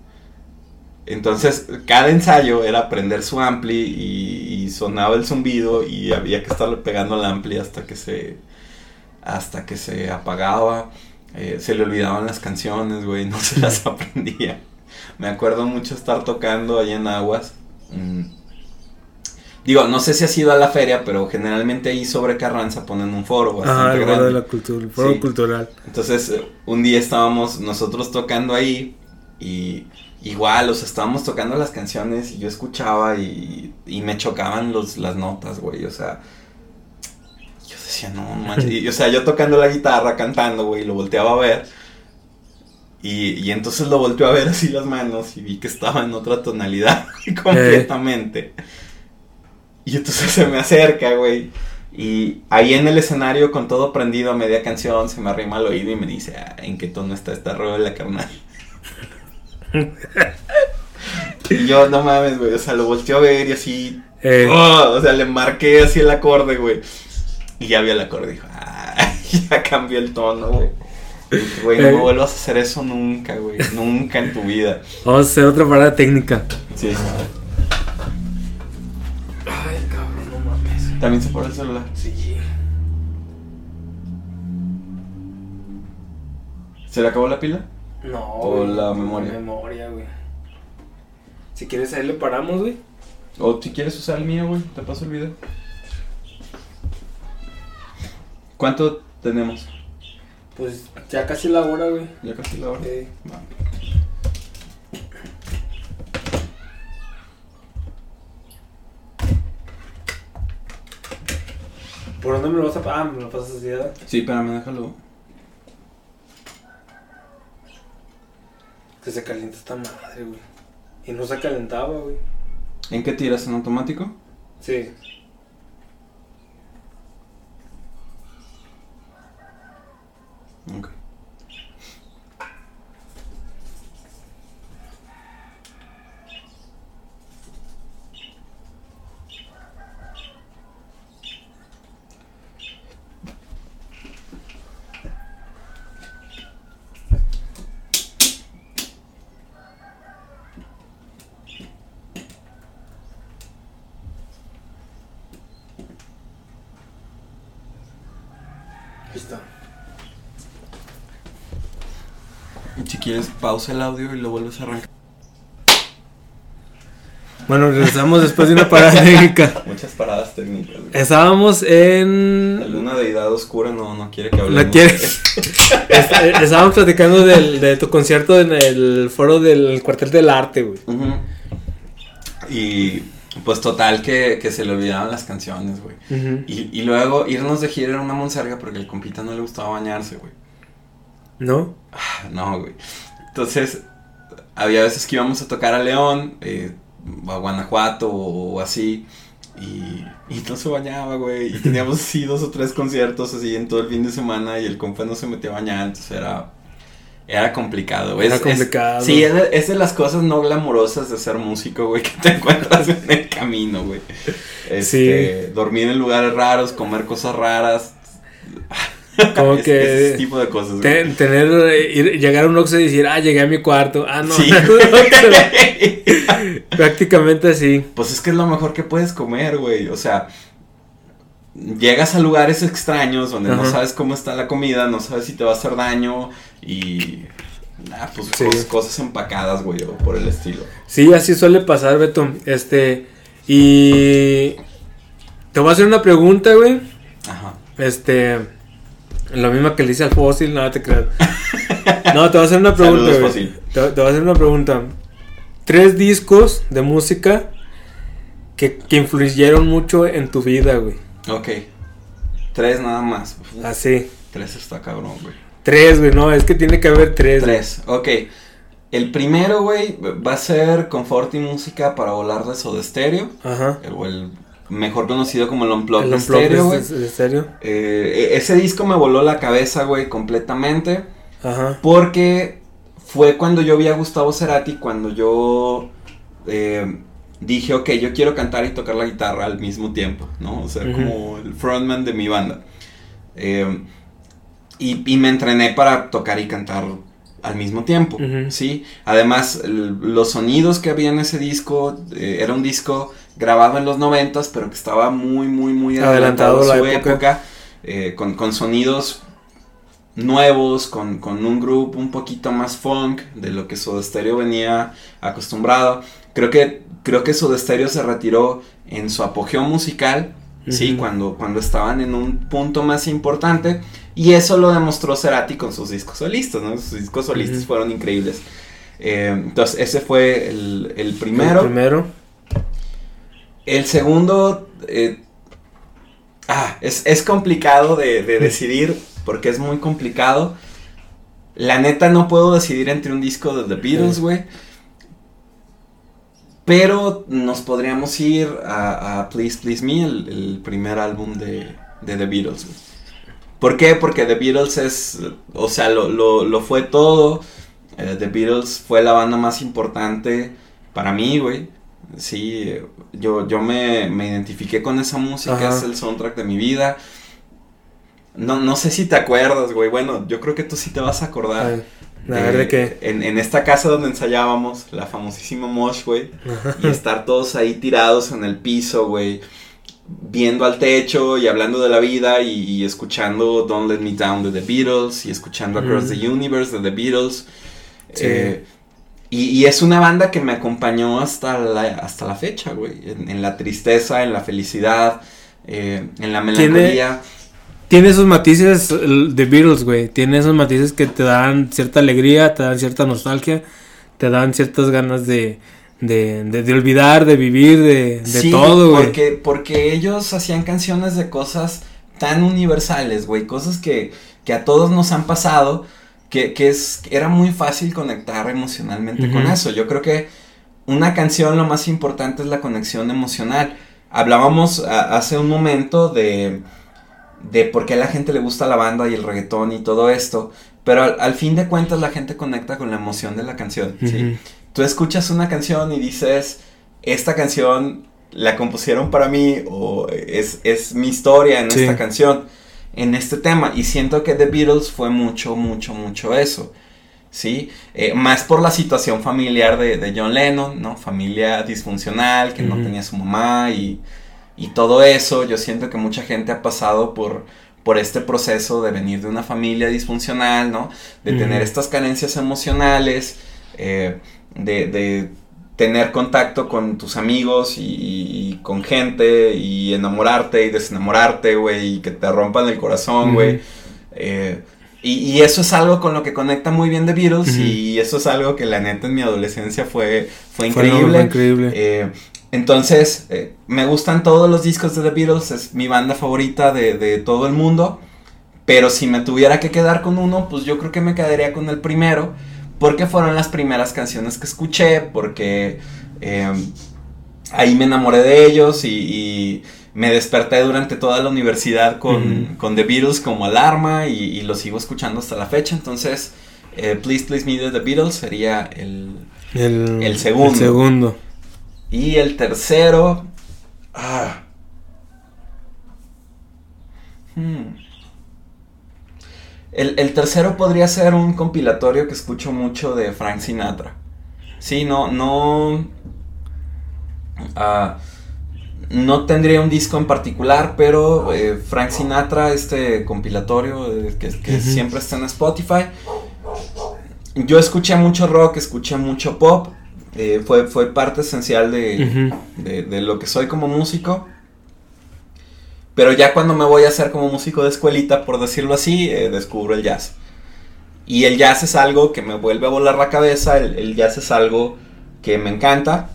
Entonces, cada ensayo era prender su ampli y, y sonaba el zumbido y había que estarle pegando al ampli hasta que se hasta que se apagaba. Eh, se le olvidaban las canciones, güey, no se las aprendía. Me acuerdo mucho estar tocando ahí en Aguas. mm, Digo, no sé si ha sido a la feria, pero generalmente ahí sobre Carranza ponen un foro Ajá, el foro grande. de la cultura, el foro Sí. cultural. Entonces, un día estábamos nosotros tocando ahí y igual, o sea, estábamos tocando las canciones y yo escuchaba y, y me chocaban los, las notas, güey, o sea, yo decía, no, no manches, y, o sea, yo tocando la guitarra, cantando, güey, lo volteaba a ver y, y entonces lo volteó a ver así las manos y vi que estaba en otra tonalidad completamente. Y entonces se me acerca, güey. Y ahí en el escenario, con todo prendido a media canción, se me arrima al oído y me dice, "Ah, ¿en qué tono está esta rola, carnal? y yo, no mames, güey, o sea, lo volteó a ver y así, Eh, oh, o sea, le marqué así el acorde, güey. Y ya vio el acorde y dijo, ah, ya cambió el tono, güey. Güey, no Eh. me vuelvas a hacer eso nunca, güey, nunca en tu vida. Vamos a hacer otra parada técnica. Sí. Ay, cabrón, no mames. También se pone el celular. Sí. ¿Se le acabó la pila? No. O güey, la memoria. memoria, güey. Si quieres, ahí le paramos, güey. O si quieres usar el mío, güey, te paso el video. ¿Cuánto tenemos? Pues ya casi la hora, güey. Ya casi la hora. Eh, Va. ¿Por dónde me lo vas a Ah, me lo pasas así, ¿verdad? Sí, espérame, déjalo. Que se calienta esta madre, güey. Y no se calentaba, güey. ¿En qué tiras? ¿En automático? Sí. Ok. Ahí está. Si quieres, pausa el audio y lo vuelves a arrancar. Bueno, regresamos después de una parada técnica. Muchas paradas técnicas. güey. Estábamos en. Alguna deidad oscura no, no quiere que hablemos. ¿La quieres? Este, estábamos platicando del, de tu concierto en el foro del cuartel del arte, güey. Y pues total que, que se le olvidaban las canciones, güey. Y, y luego irnos de gira era una monserga porque al compita no le gustaba bañarse, güey. ¿No? Ah, No, güey. Entonces, había veces que íbamos a tocar a León, eh, a Guanajuato o, así. Y, y no se bañaba, güey. Y teníamos así dos o tres conciertos así en todo el fin de semana y el compa no se metía a bañar, entonces era... Era complicado, güey. Era Es- es- complicado. sí, es de, es de las cosas no glamorosas de ser músico, güey, que te encuentras en el camino, güey. Este, Dormir en lugares raros, comer cosas raras. Como Es- que Ese tipo de cosas, güey. Te- tener, eh, ir- llegar a un Oxxo y decir, ah, llegué a mi cuarto. Ah, no. Sí. Prácticamente así. Pues es que es lo mejor que puedes comer, güey. O sea, llegas a lugares extraños donde no sabes cómo está la comida, no sabes si te va a hacer daño y. Ah, pues Sí. cos- cosas empacadas, güey, o por el estilo. Sí, así suele pasar, Beto. Este, y te voy a hacer una pregunta, güey. Ajá. Este, lo mismo que le hice al fósil, nada te creas. No, te voy a hacer una pregunta, Saludos, güey. Fósil. Te, te voy a hacer una pregunta. Tres discos de música que, que influyeron mucho en tu vida, güey. Ok. Tres nada más. Así. Tres está cabrón, güey. Tres, güey, no, es que tiene que haber tres. güey. Tres, ok. El primero, güey, va a ser Confort y Música para volar de Soda Stereo. Ajá. el- O el mejor conocido como el Unplugged El de Unplugged Stereo, güey. es- es- ¿En serio? Eh, e- ese disco me voló la cabeza, güey, completamente. Ajá. Porque fue cuando yo vi a Gustavo Cerati, cuando yo eh, dije, ok, yo quiero cantar y tocar la guitarra al mismo tiempo, ¿no? O sea, como el frontman de mi banda. Eh, y, y me entrené para tocar y cantar al mismo tiempo. ¿sí? Además, los sonidos que había en ese disco, era un disco grabado en los noventas, pero que estaba muy, muy, muy Adelantado adelantado, a su la época. época, eh, con, con sonidos nuevos, con, con un grupo un poquito más funk de lo que Soda Stereo venía acostumbrado. Creo que, creo que Soda Stereo se retiró en su apogeo musical, sí, cuando, cuando estaban en un punto más importante. Y eso lo demostró Cerati con sus discos solistas, ¿no? Sus discos solistas fueron increíbles. Eh, entonces, ese fue el, el primero. El primero. El segundo, eh, ah, es, es complicado de, de decidir porque es muy complicado. La neta no puedo decidir entre un disco de The Beatles, Sí. güey. Pero nos podríamos ir a, a Please Please Me, el, el primer álbum de, de The Beatles, güey. ¿Por qué? Porque The Beatles es, o sea, lo, lo, lo fue todo. Eh, The Beatles fue la banda más importante para mí, güey. Sí, yo, yo me, me identifiqué con esa música, Ajá. es el soundtrack de mi vida. No, no sé si te acuerdas, güey. Bueno, yo creo que tú sí te vas a acordar. ver, a ver de qué. En, en esta casa donde ensayábamos, la famosísima Mosh, güey. y estar todos ahí tirados en el piso, güey. Viendo al techo y hablando de la vida y, y escuchando Don't Let Me Down de The Beatles y escuchando Across Mm. the Universe de The Beatles. Sí. Eh, y, y es una banda que me acompañó hasta la, hasta la fecha, güey. En, en la tristeza, en la felicidad, eh, en la melancolía. Tiene esos matices de Beatles, güey. Tiene esos matices que te dan cierta alegría, te dan cierta nostalgia, te dan ciertas ganas de, de, de, de olvidar, de vivir, de, de Sí, todo, güey. Porque, porque ellos hacían canciones de cosas tan universales, güey. Cosas que, que a todos nos han pasado. Que, que es, era muy fácil conectar emocionalmente con eso. Yo creo que una canción lo más importante es la conexión emocional. Hablábamos a- hace un momento de, de por qué a la gente le gusta la banda y el reggaetón y todo esto. Pero al, al fin de cuentas la gente conecta con la emoción de la canción. tú escuchas una canción y dices, esta canción la compusieron para mí o es, es mi historia en Sí. esta canción, en este tema. Y siento que The Beatles fue mucho, mucho, mucho eso. ¿Sí? Eh, más por la situación familiar de, de John Lennon, ¿no? Familia disfuncional, que no tenía su mamá y, y todo eso. Yo siento que mucha gente ha pasado por, por este proceso de venir de una familia disfuncional, ¿no? De tener estas carencias emocionales, eh, de, de, tener contacto con tus amigos y, con gente y enamorarte y desenamorarte, güey, y que te rompan el corazón, güey. Eh, y, eso es algo con lo que conecta muy bien The Beatles y eso es algo que la neta en mi adolescencia fue, fue increíble. increíble. Eh, entonces, eh, me gustan todos los discos de The Beatles, es mi banda favorita de, todo el mundo. Pero si me tuviera que quedar con uno, pues yo creo que me quedaría con el primero. Porque fueron las primeras canciones que escuché, porque em, ahí me enamoré de ellos y, me desperté durante toda la universidad con, The Beatles como alarma y, lo sigo escuchando hasta la fecha. Entonces, eh, Please Please Me de The Beatles sería el, el, segundo. El segundo. Y el tercero. Ah. Hmm. El, tercero podría ser un compilatorio que escucho mucho de Frank Sinatra. Sí, no, no. Ah, no tendría un disco en particular, pero eh, Frank Sinatra, este compilatorio eh, que, siempre está en Spotify. Yo escuché mucho rock, escuché mucho pop. Eh, fue, fue parte esencial de, lo que soy como músico. Pero ya cuando me voy a hacer como músico de escuelita, por decirlo así, eh, descubro el jazz. Y el jazz es algo que me vuelve a volar la cabeza, el, jazz es algo que me encanta.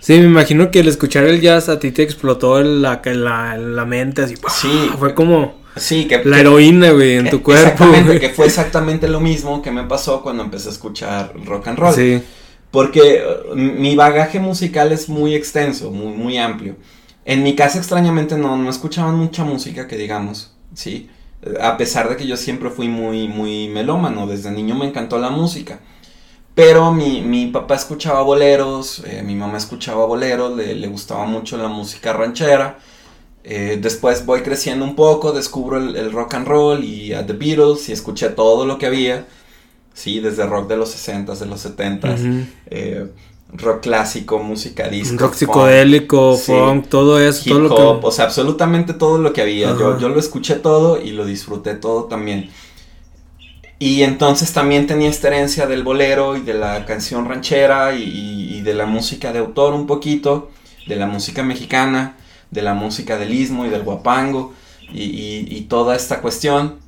Sí, me imagino que el escuchar el jazz a ti te explotó la, la, la mente, así. Sí. Fue como... Sí, que... La heroína, güey, en tu cuerpo. Exactamente, que fue exactamente lo mismo que me pasó cuando empecé a escuchar rock and roll. Sí. Porque uh, mi bagaje musical es muy extenso, muy, muy amplio. En mi casa extrañamente no, no escuchaban mucha música que digamos, ¿sí? A pesar de que yo siempre fui muy, muy melómano, desde niño me encantó la música. Pero mi, mi papá escuchaba boleros, eh, mi mamá escuchaba boleros, le, le, gustaba mucho la música ranchera. Eh, después voy creciendo un poco, descubro el, el, rock and roll y a The Beatles y escuché todo lo que había. Sí, desde rock de los 60s, de los 70s, eh, rock clásico, música disco. Rock psicodélico, funk, todo eso. todo lo que... o sea, absolutamente todo lo que había. Yo, yo, lo escuché todo y lo disfruté todo también. Y entonces también tenía esta herencia del bolero y de la canción ranchera y, de la música de autor un poquito, de la música mexicana, de la música del istmo y del guapango y, y toda esta cuestión.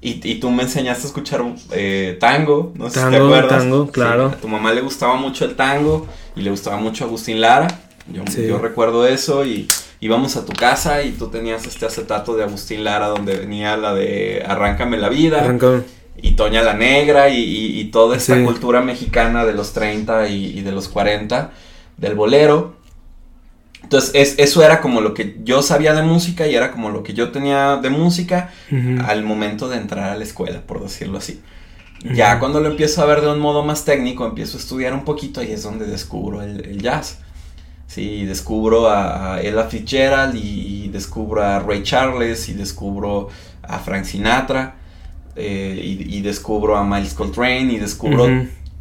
Y, tú me enseñaste a escuchar eh, tango, no sé si te acuerdas. Tango, claro. a tu mamá le gustaba mucho el tango y le gustaba mucho Agustín Lara. Yo, yo recuerdo eso y íbamos a tu casa y tú tenías este acetato de Agustín Lara donde venía la de Arráncame la vida. Arráncame. Y Toña la Negra y, toda esta cultura mexicana de los 30 y, y de los 40 del bolero. Entonces, eso era como lo que yo sabía de música y era como lo que yo tenía de música al momento de entrar a la escuela, por decirlo así. Ya cuando lo empiezo a ver de un modo más técnico, empiezo a estudiar un poquito y es donde descubro el, jazz. Sí, descubro a, Ella Fitzgerald y, descubro a Ray Charles y descubro a Frank Sinatra eh, y, descubro a Miles Coltrane y descubro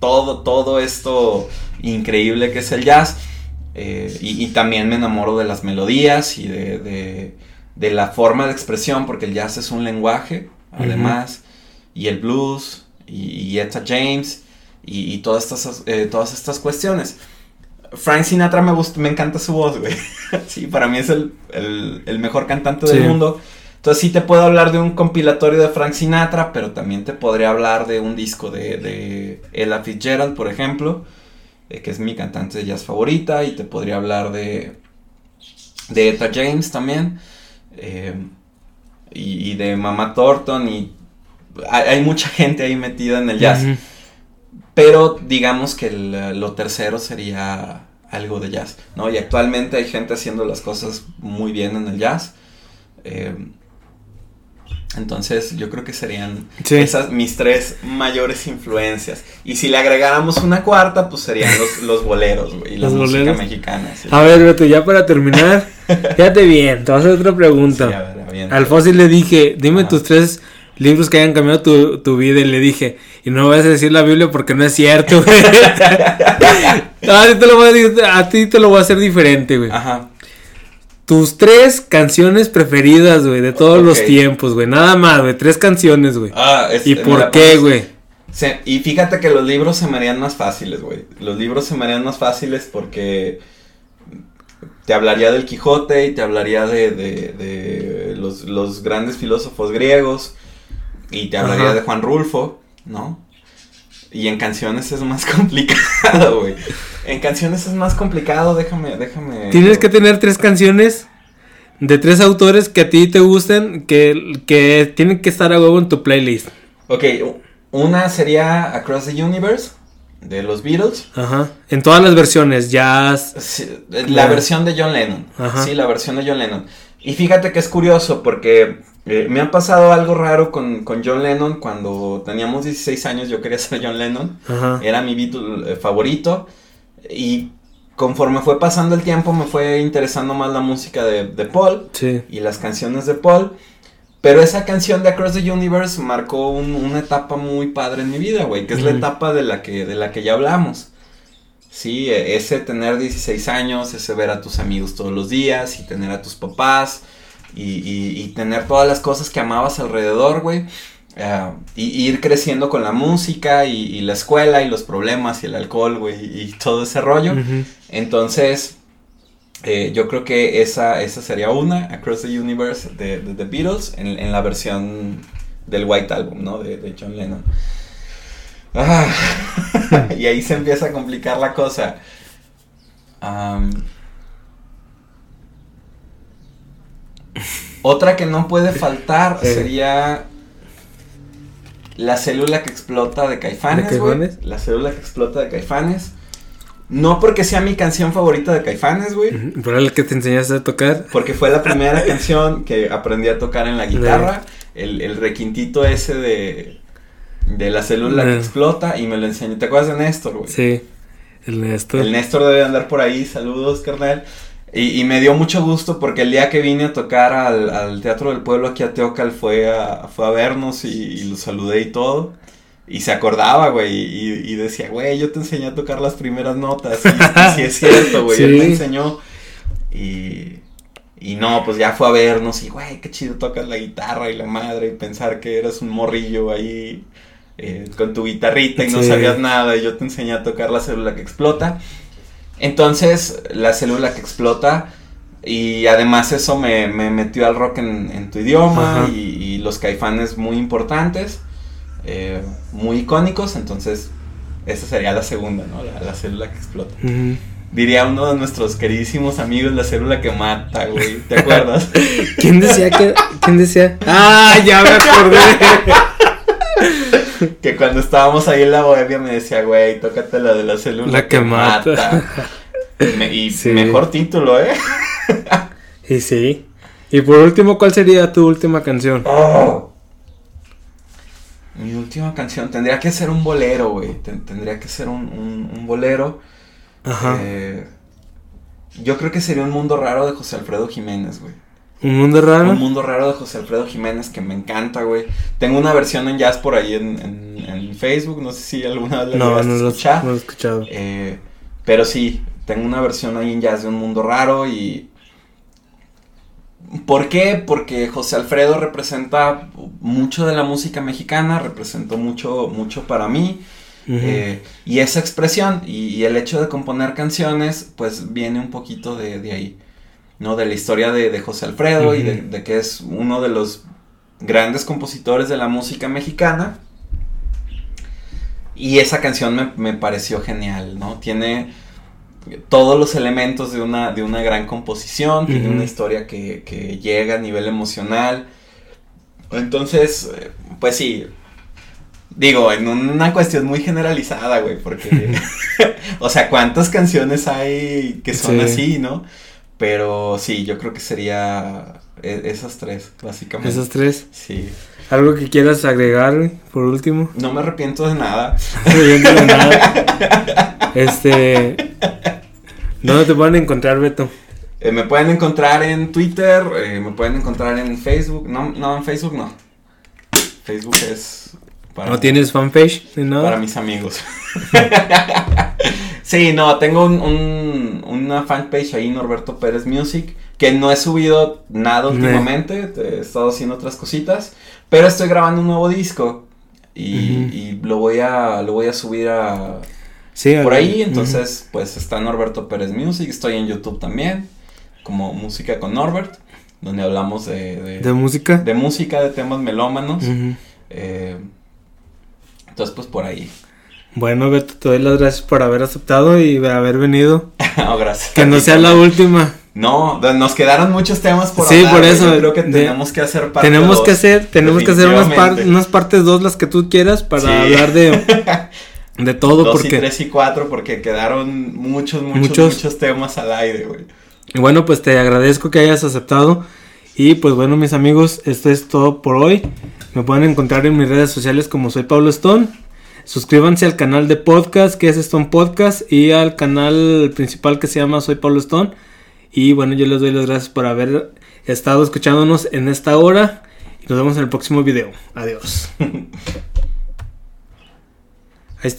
todo, todo esto increíble que es el jazz. Eh, y, también me enamoro de las melodías y de, la forma de expresión, porque el jazz es un lenguaje, además, y el blues, y, Etta James, y, todas, estas, eh, todas estas cuestiones. Frank Sinatra me, gusta, me encanta su voz, güey. sí, para mí es el, mejor cantante del mundo. Entonces sí te puedo hablar de un compilatorio de Frank Sinatra, pero también te podría hablar de un disco de, de Ella Fitzgerald, por ejemplo. Eh, que es mi cantante de jazz favorita, y te podría hablar de, de Etta James también, eh, y, de Mama Thornton, y hay, mucha gente ahí metida en el jazz. Pero digamos que lo tercero sería algo de jazz, ¿no? Y actualmente hay gente haciendo las cosas muy bien en el jazz. Eh, entonces yo creo que serían esas mis tres mayores influencias. Y si le agregáramos una cuarta, pues serían los, los boleros, güey, y la música mexicana. A ver, Beto, ya para terminar, fíjate bien, te voy a hacer otra pregunta. Al fósil le dije, dime tus tres libros que hayan cambiado tu, tu, vida y le dije, y no vas a decir la Biblia porque no es cierto, güey. a, ti te lo voy a, a ti te lo voy a hacer diferente, güey. Ajá. Tus tres canciones preferidas, güey, de todos los tiempos, güey. Nada más, güey. Tres canciones, güey. Ah, es- ¿Y por la qué, güey? Y fíjate que los libros se me harían más fáciles, güey. Los libros se me harían más fáciles porque te hablaría del Quijote y te hablaría de, de- de los, los grandes filósofos griegos y te hablaría Ajá. de Juan Rulfo, ¿no? Y en canciones es más complicado, güey. En canciones es más complicado, déjame, déjame. Tienes que tener tres canciones de tres autores que a ti te gusten, que, que tienen que estar a huevo en tu playlist. Ok, una sería Across the Universe de los Beatles. Ajá. En todas las versiones, jazz. Sí, la versión de John Lennon. Ajá. Sí, la versión de John Lennon. Y fíjate que es curioso porque eh, me ha pasado algo raro con, con John Lennon. Cuando teníamos 16 años yo quería ser John Lennon. Ajá. Era mi Beatle eh, favorito. Y conforme fue pasando el tiempo me fue interesando más la música de, de Paul Sí. y las canciones de Paul. Pero esa canción de Across the Universe marcó un- una etapa muy padre en mi vida, güey, que es la etapa de la que, de la que ya hablamos. Sí, e- ese tener 16 años, ese ver a tus amigos todos los días y tener a tus papás y, y- y tener todas las cosas que amabas alrededor, güey. Ah, y, y ir creciendo con la música y, y la escuela y los problemas y el alcohol, güey, y todo ese rollo. Entonces, eh, yo creo que esa, esa sería una, Across the Universe de, The Beatles, en, en la versión del White Album, ¿no? De, de John Lennon. Ah, y ahí se empieza a complicar la cosa. Otra que no puede faltar sería la célula que explota de Caifanes, ¿De. Caifanes? La célula que explota de Caifanes. No porque sea mi canción favorita de Caifanes, güey. Ujú. ¿Por el que te enseñaste a tocar? Porque fue la primera canción que aprendí a tocar en la guitarra. El, el requintito ese de, de la célula que explota. Y me lo enseñó. ¿Te acuerdas de Néstor, güey? Sí. El Néstor. El Néstor debe andar por ahí. Saludos, carnal. Y, y me dio mucho gusto porque el día que vine a tocar al, al Teatro del Pueblo aquí a Teocal fue a, fue a vernos y, y lo saludé y todo. Y se acordaba, güey, y, y decía, güey, yo te enseñé a tocar las primeras notas. Y, sí es cierto, güey, él me enseñó. Y, y no, pues ya fue a vernos y, güey, qué chido tocas la guitarra y la madre. Y pensar que eras un morrillo ahí eh, con tu guitarrita y no sabías nada. Y yo te enseñé a tocar la célula que explota. Entonces, la célula que explota. Y además eso me, me metió al rock en, en tu idioma y, y los caifanes muy importantes, eh, muy icónicos, entonces esa sería la segunda, ¿no? La, la célula que explota. Diría uno de nuestros queridísimos amigos, la célula que mata, güey, ¿te acuerdas? ¿Quién decía que.? ¿Quién decía? ¡Ah! Ya me acordé. que cuando estábamos ahí en la bohemia me decía, güey, tócate la de la célula La que mata. Me- y Sí. mejor título, ¿eh? y sí. Y por último, ¿cuál sería tu última canción? Oh. Mi última canción tendría que ser un bolero, güey. Ten- tendría que ser un, un- un bolero. Ajá. Eh, yo creo que sería un mundo raro de José Alfredo Jiménez, güey. ¿Un mundo raro? Un mundo raro de José Alfredo Jiménez que me encanta, güey. Tengo una versión en jazz por ahí en, en- en Facebook. No sé si alguna vez la No, no lo, escuchar. no lo he escuchado. Eh, pero sí, tengo una versión ahí en jazz de un mundo raro y... ¿Por qué? Porque José Alfredo representa mucho de la música mexicana, representó mucho, mucho para mí. Eh, y esa expresión y, y el hecho de componer canciones, pues viene un poquito de, de ahí, ¿no? De la historia de, de José Alfredo y de, que es uno de los grandes compositores de la música mexicana. Y esa canción me, me pareció genial, ¿no? Tiene todos los elementos de una, de una gran composición, tiene una historia que, que llega a nivel emocional. Entonces, pues sí, digo, en una cuestión muy generalizada, güey, porque, o sea, ¿cuántas canciones hay que son Sí. así, no? Pero sí, yo creo que sería e- esas tres, básicamente. Esos tres. Sí. ¿Algo que quieras agregar, por último? No me arrepiento de nada. No yo no digo nada. Este. ¿Dónde te pueden encontrar, Beto? Eh, me pueden encontrar en Twitter, eh, me pueden encontrar en Facebook. No, no, en Facebook no. Facebook es para, ¿No tienes fanpage nada? para mis amigos. sí, no, tengo un, un- una fanpage ahí, Norberto Pérez Music. que no he subido nada últimamente, he estado haciendo otras cositas, pero estoy grabando un nuevo disco y, y lo voy a lo voy a subir a Sí, por ahí, entonces pues está Norberto Pérez Music, estoy en YouTube también, como Música con Norbert, donde hablamos de, de, De música. de música, de temas melómanos, eh, entonces pues por ahí. Bueno, Beto, te doy las gracias por haber aceptado y haber venido. Oh, gracias. Que no sea la última. No, nos quedaron muchos temas por Sí, hablar, por eso, Yo creo que de- tenemos que hacer parte tenemos dos, que hacer, tenemos que hacer unas, par- definitivamente. unas partes dos, las que tú quieras, para Sí. hablar de, de todo, Dos y porque... tres y cuatro, porque quedaron muchos, muchos, Muchos. muchos, temas al aire, güey. Y bueno, pues te agradezco que hayas aceptado. Y pues bueno, mis amigos, esto es todo por hoy. Me pueden encontrar en mis redes sociales como soy Pablo Stone. Suscríbanse al canal de podcast que es Stone Podcast y al canal principal que se llama Soy Pablo Stone. Y bueno, yo les doy las gracias por haber estado escuchándonos en esta hora. Y nos vemos en el próximo video. Adiós.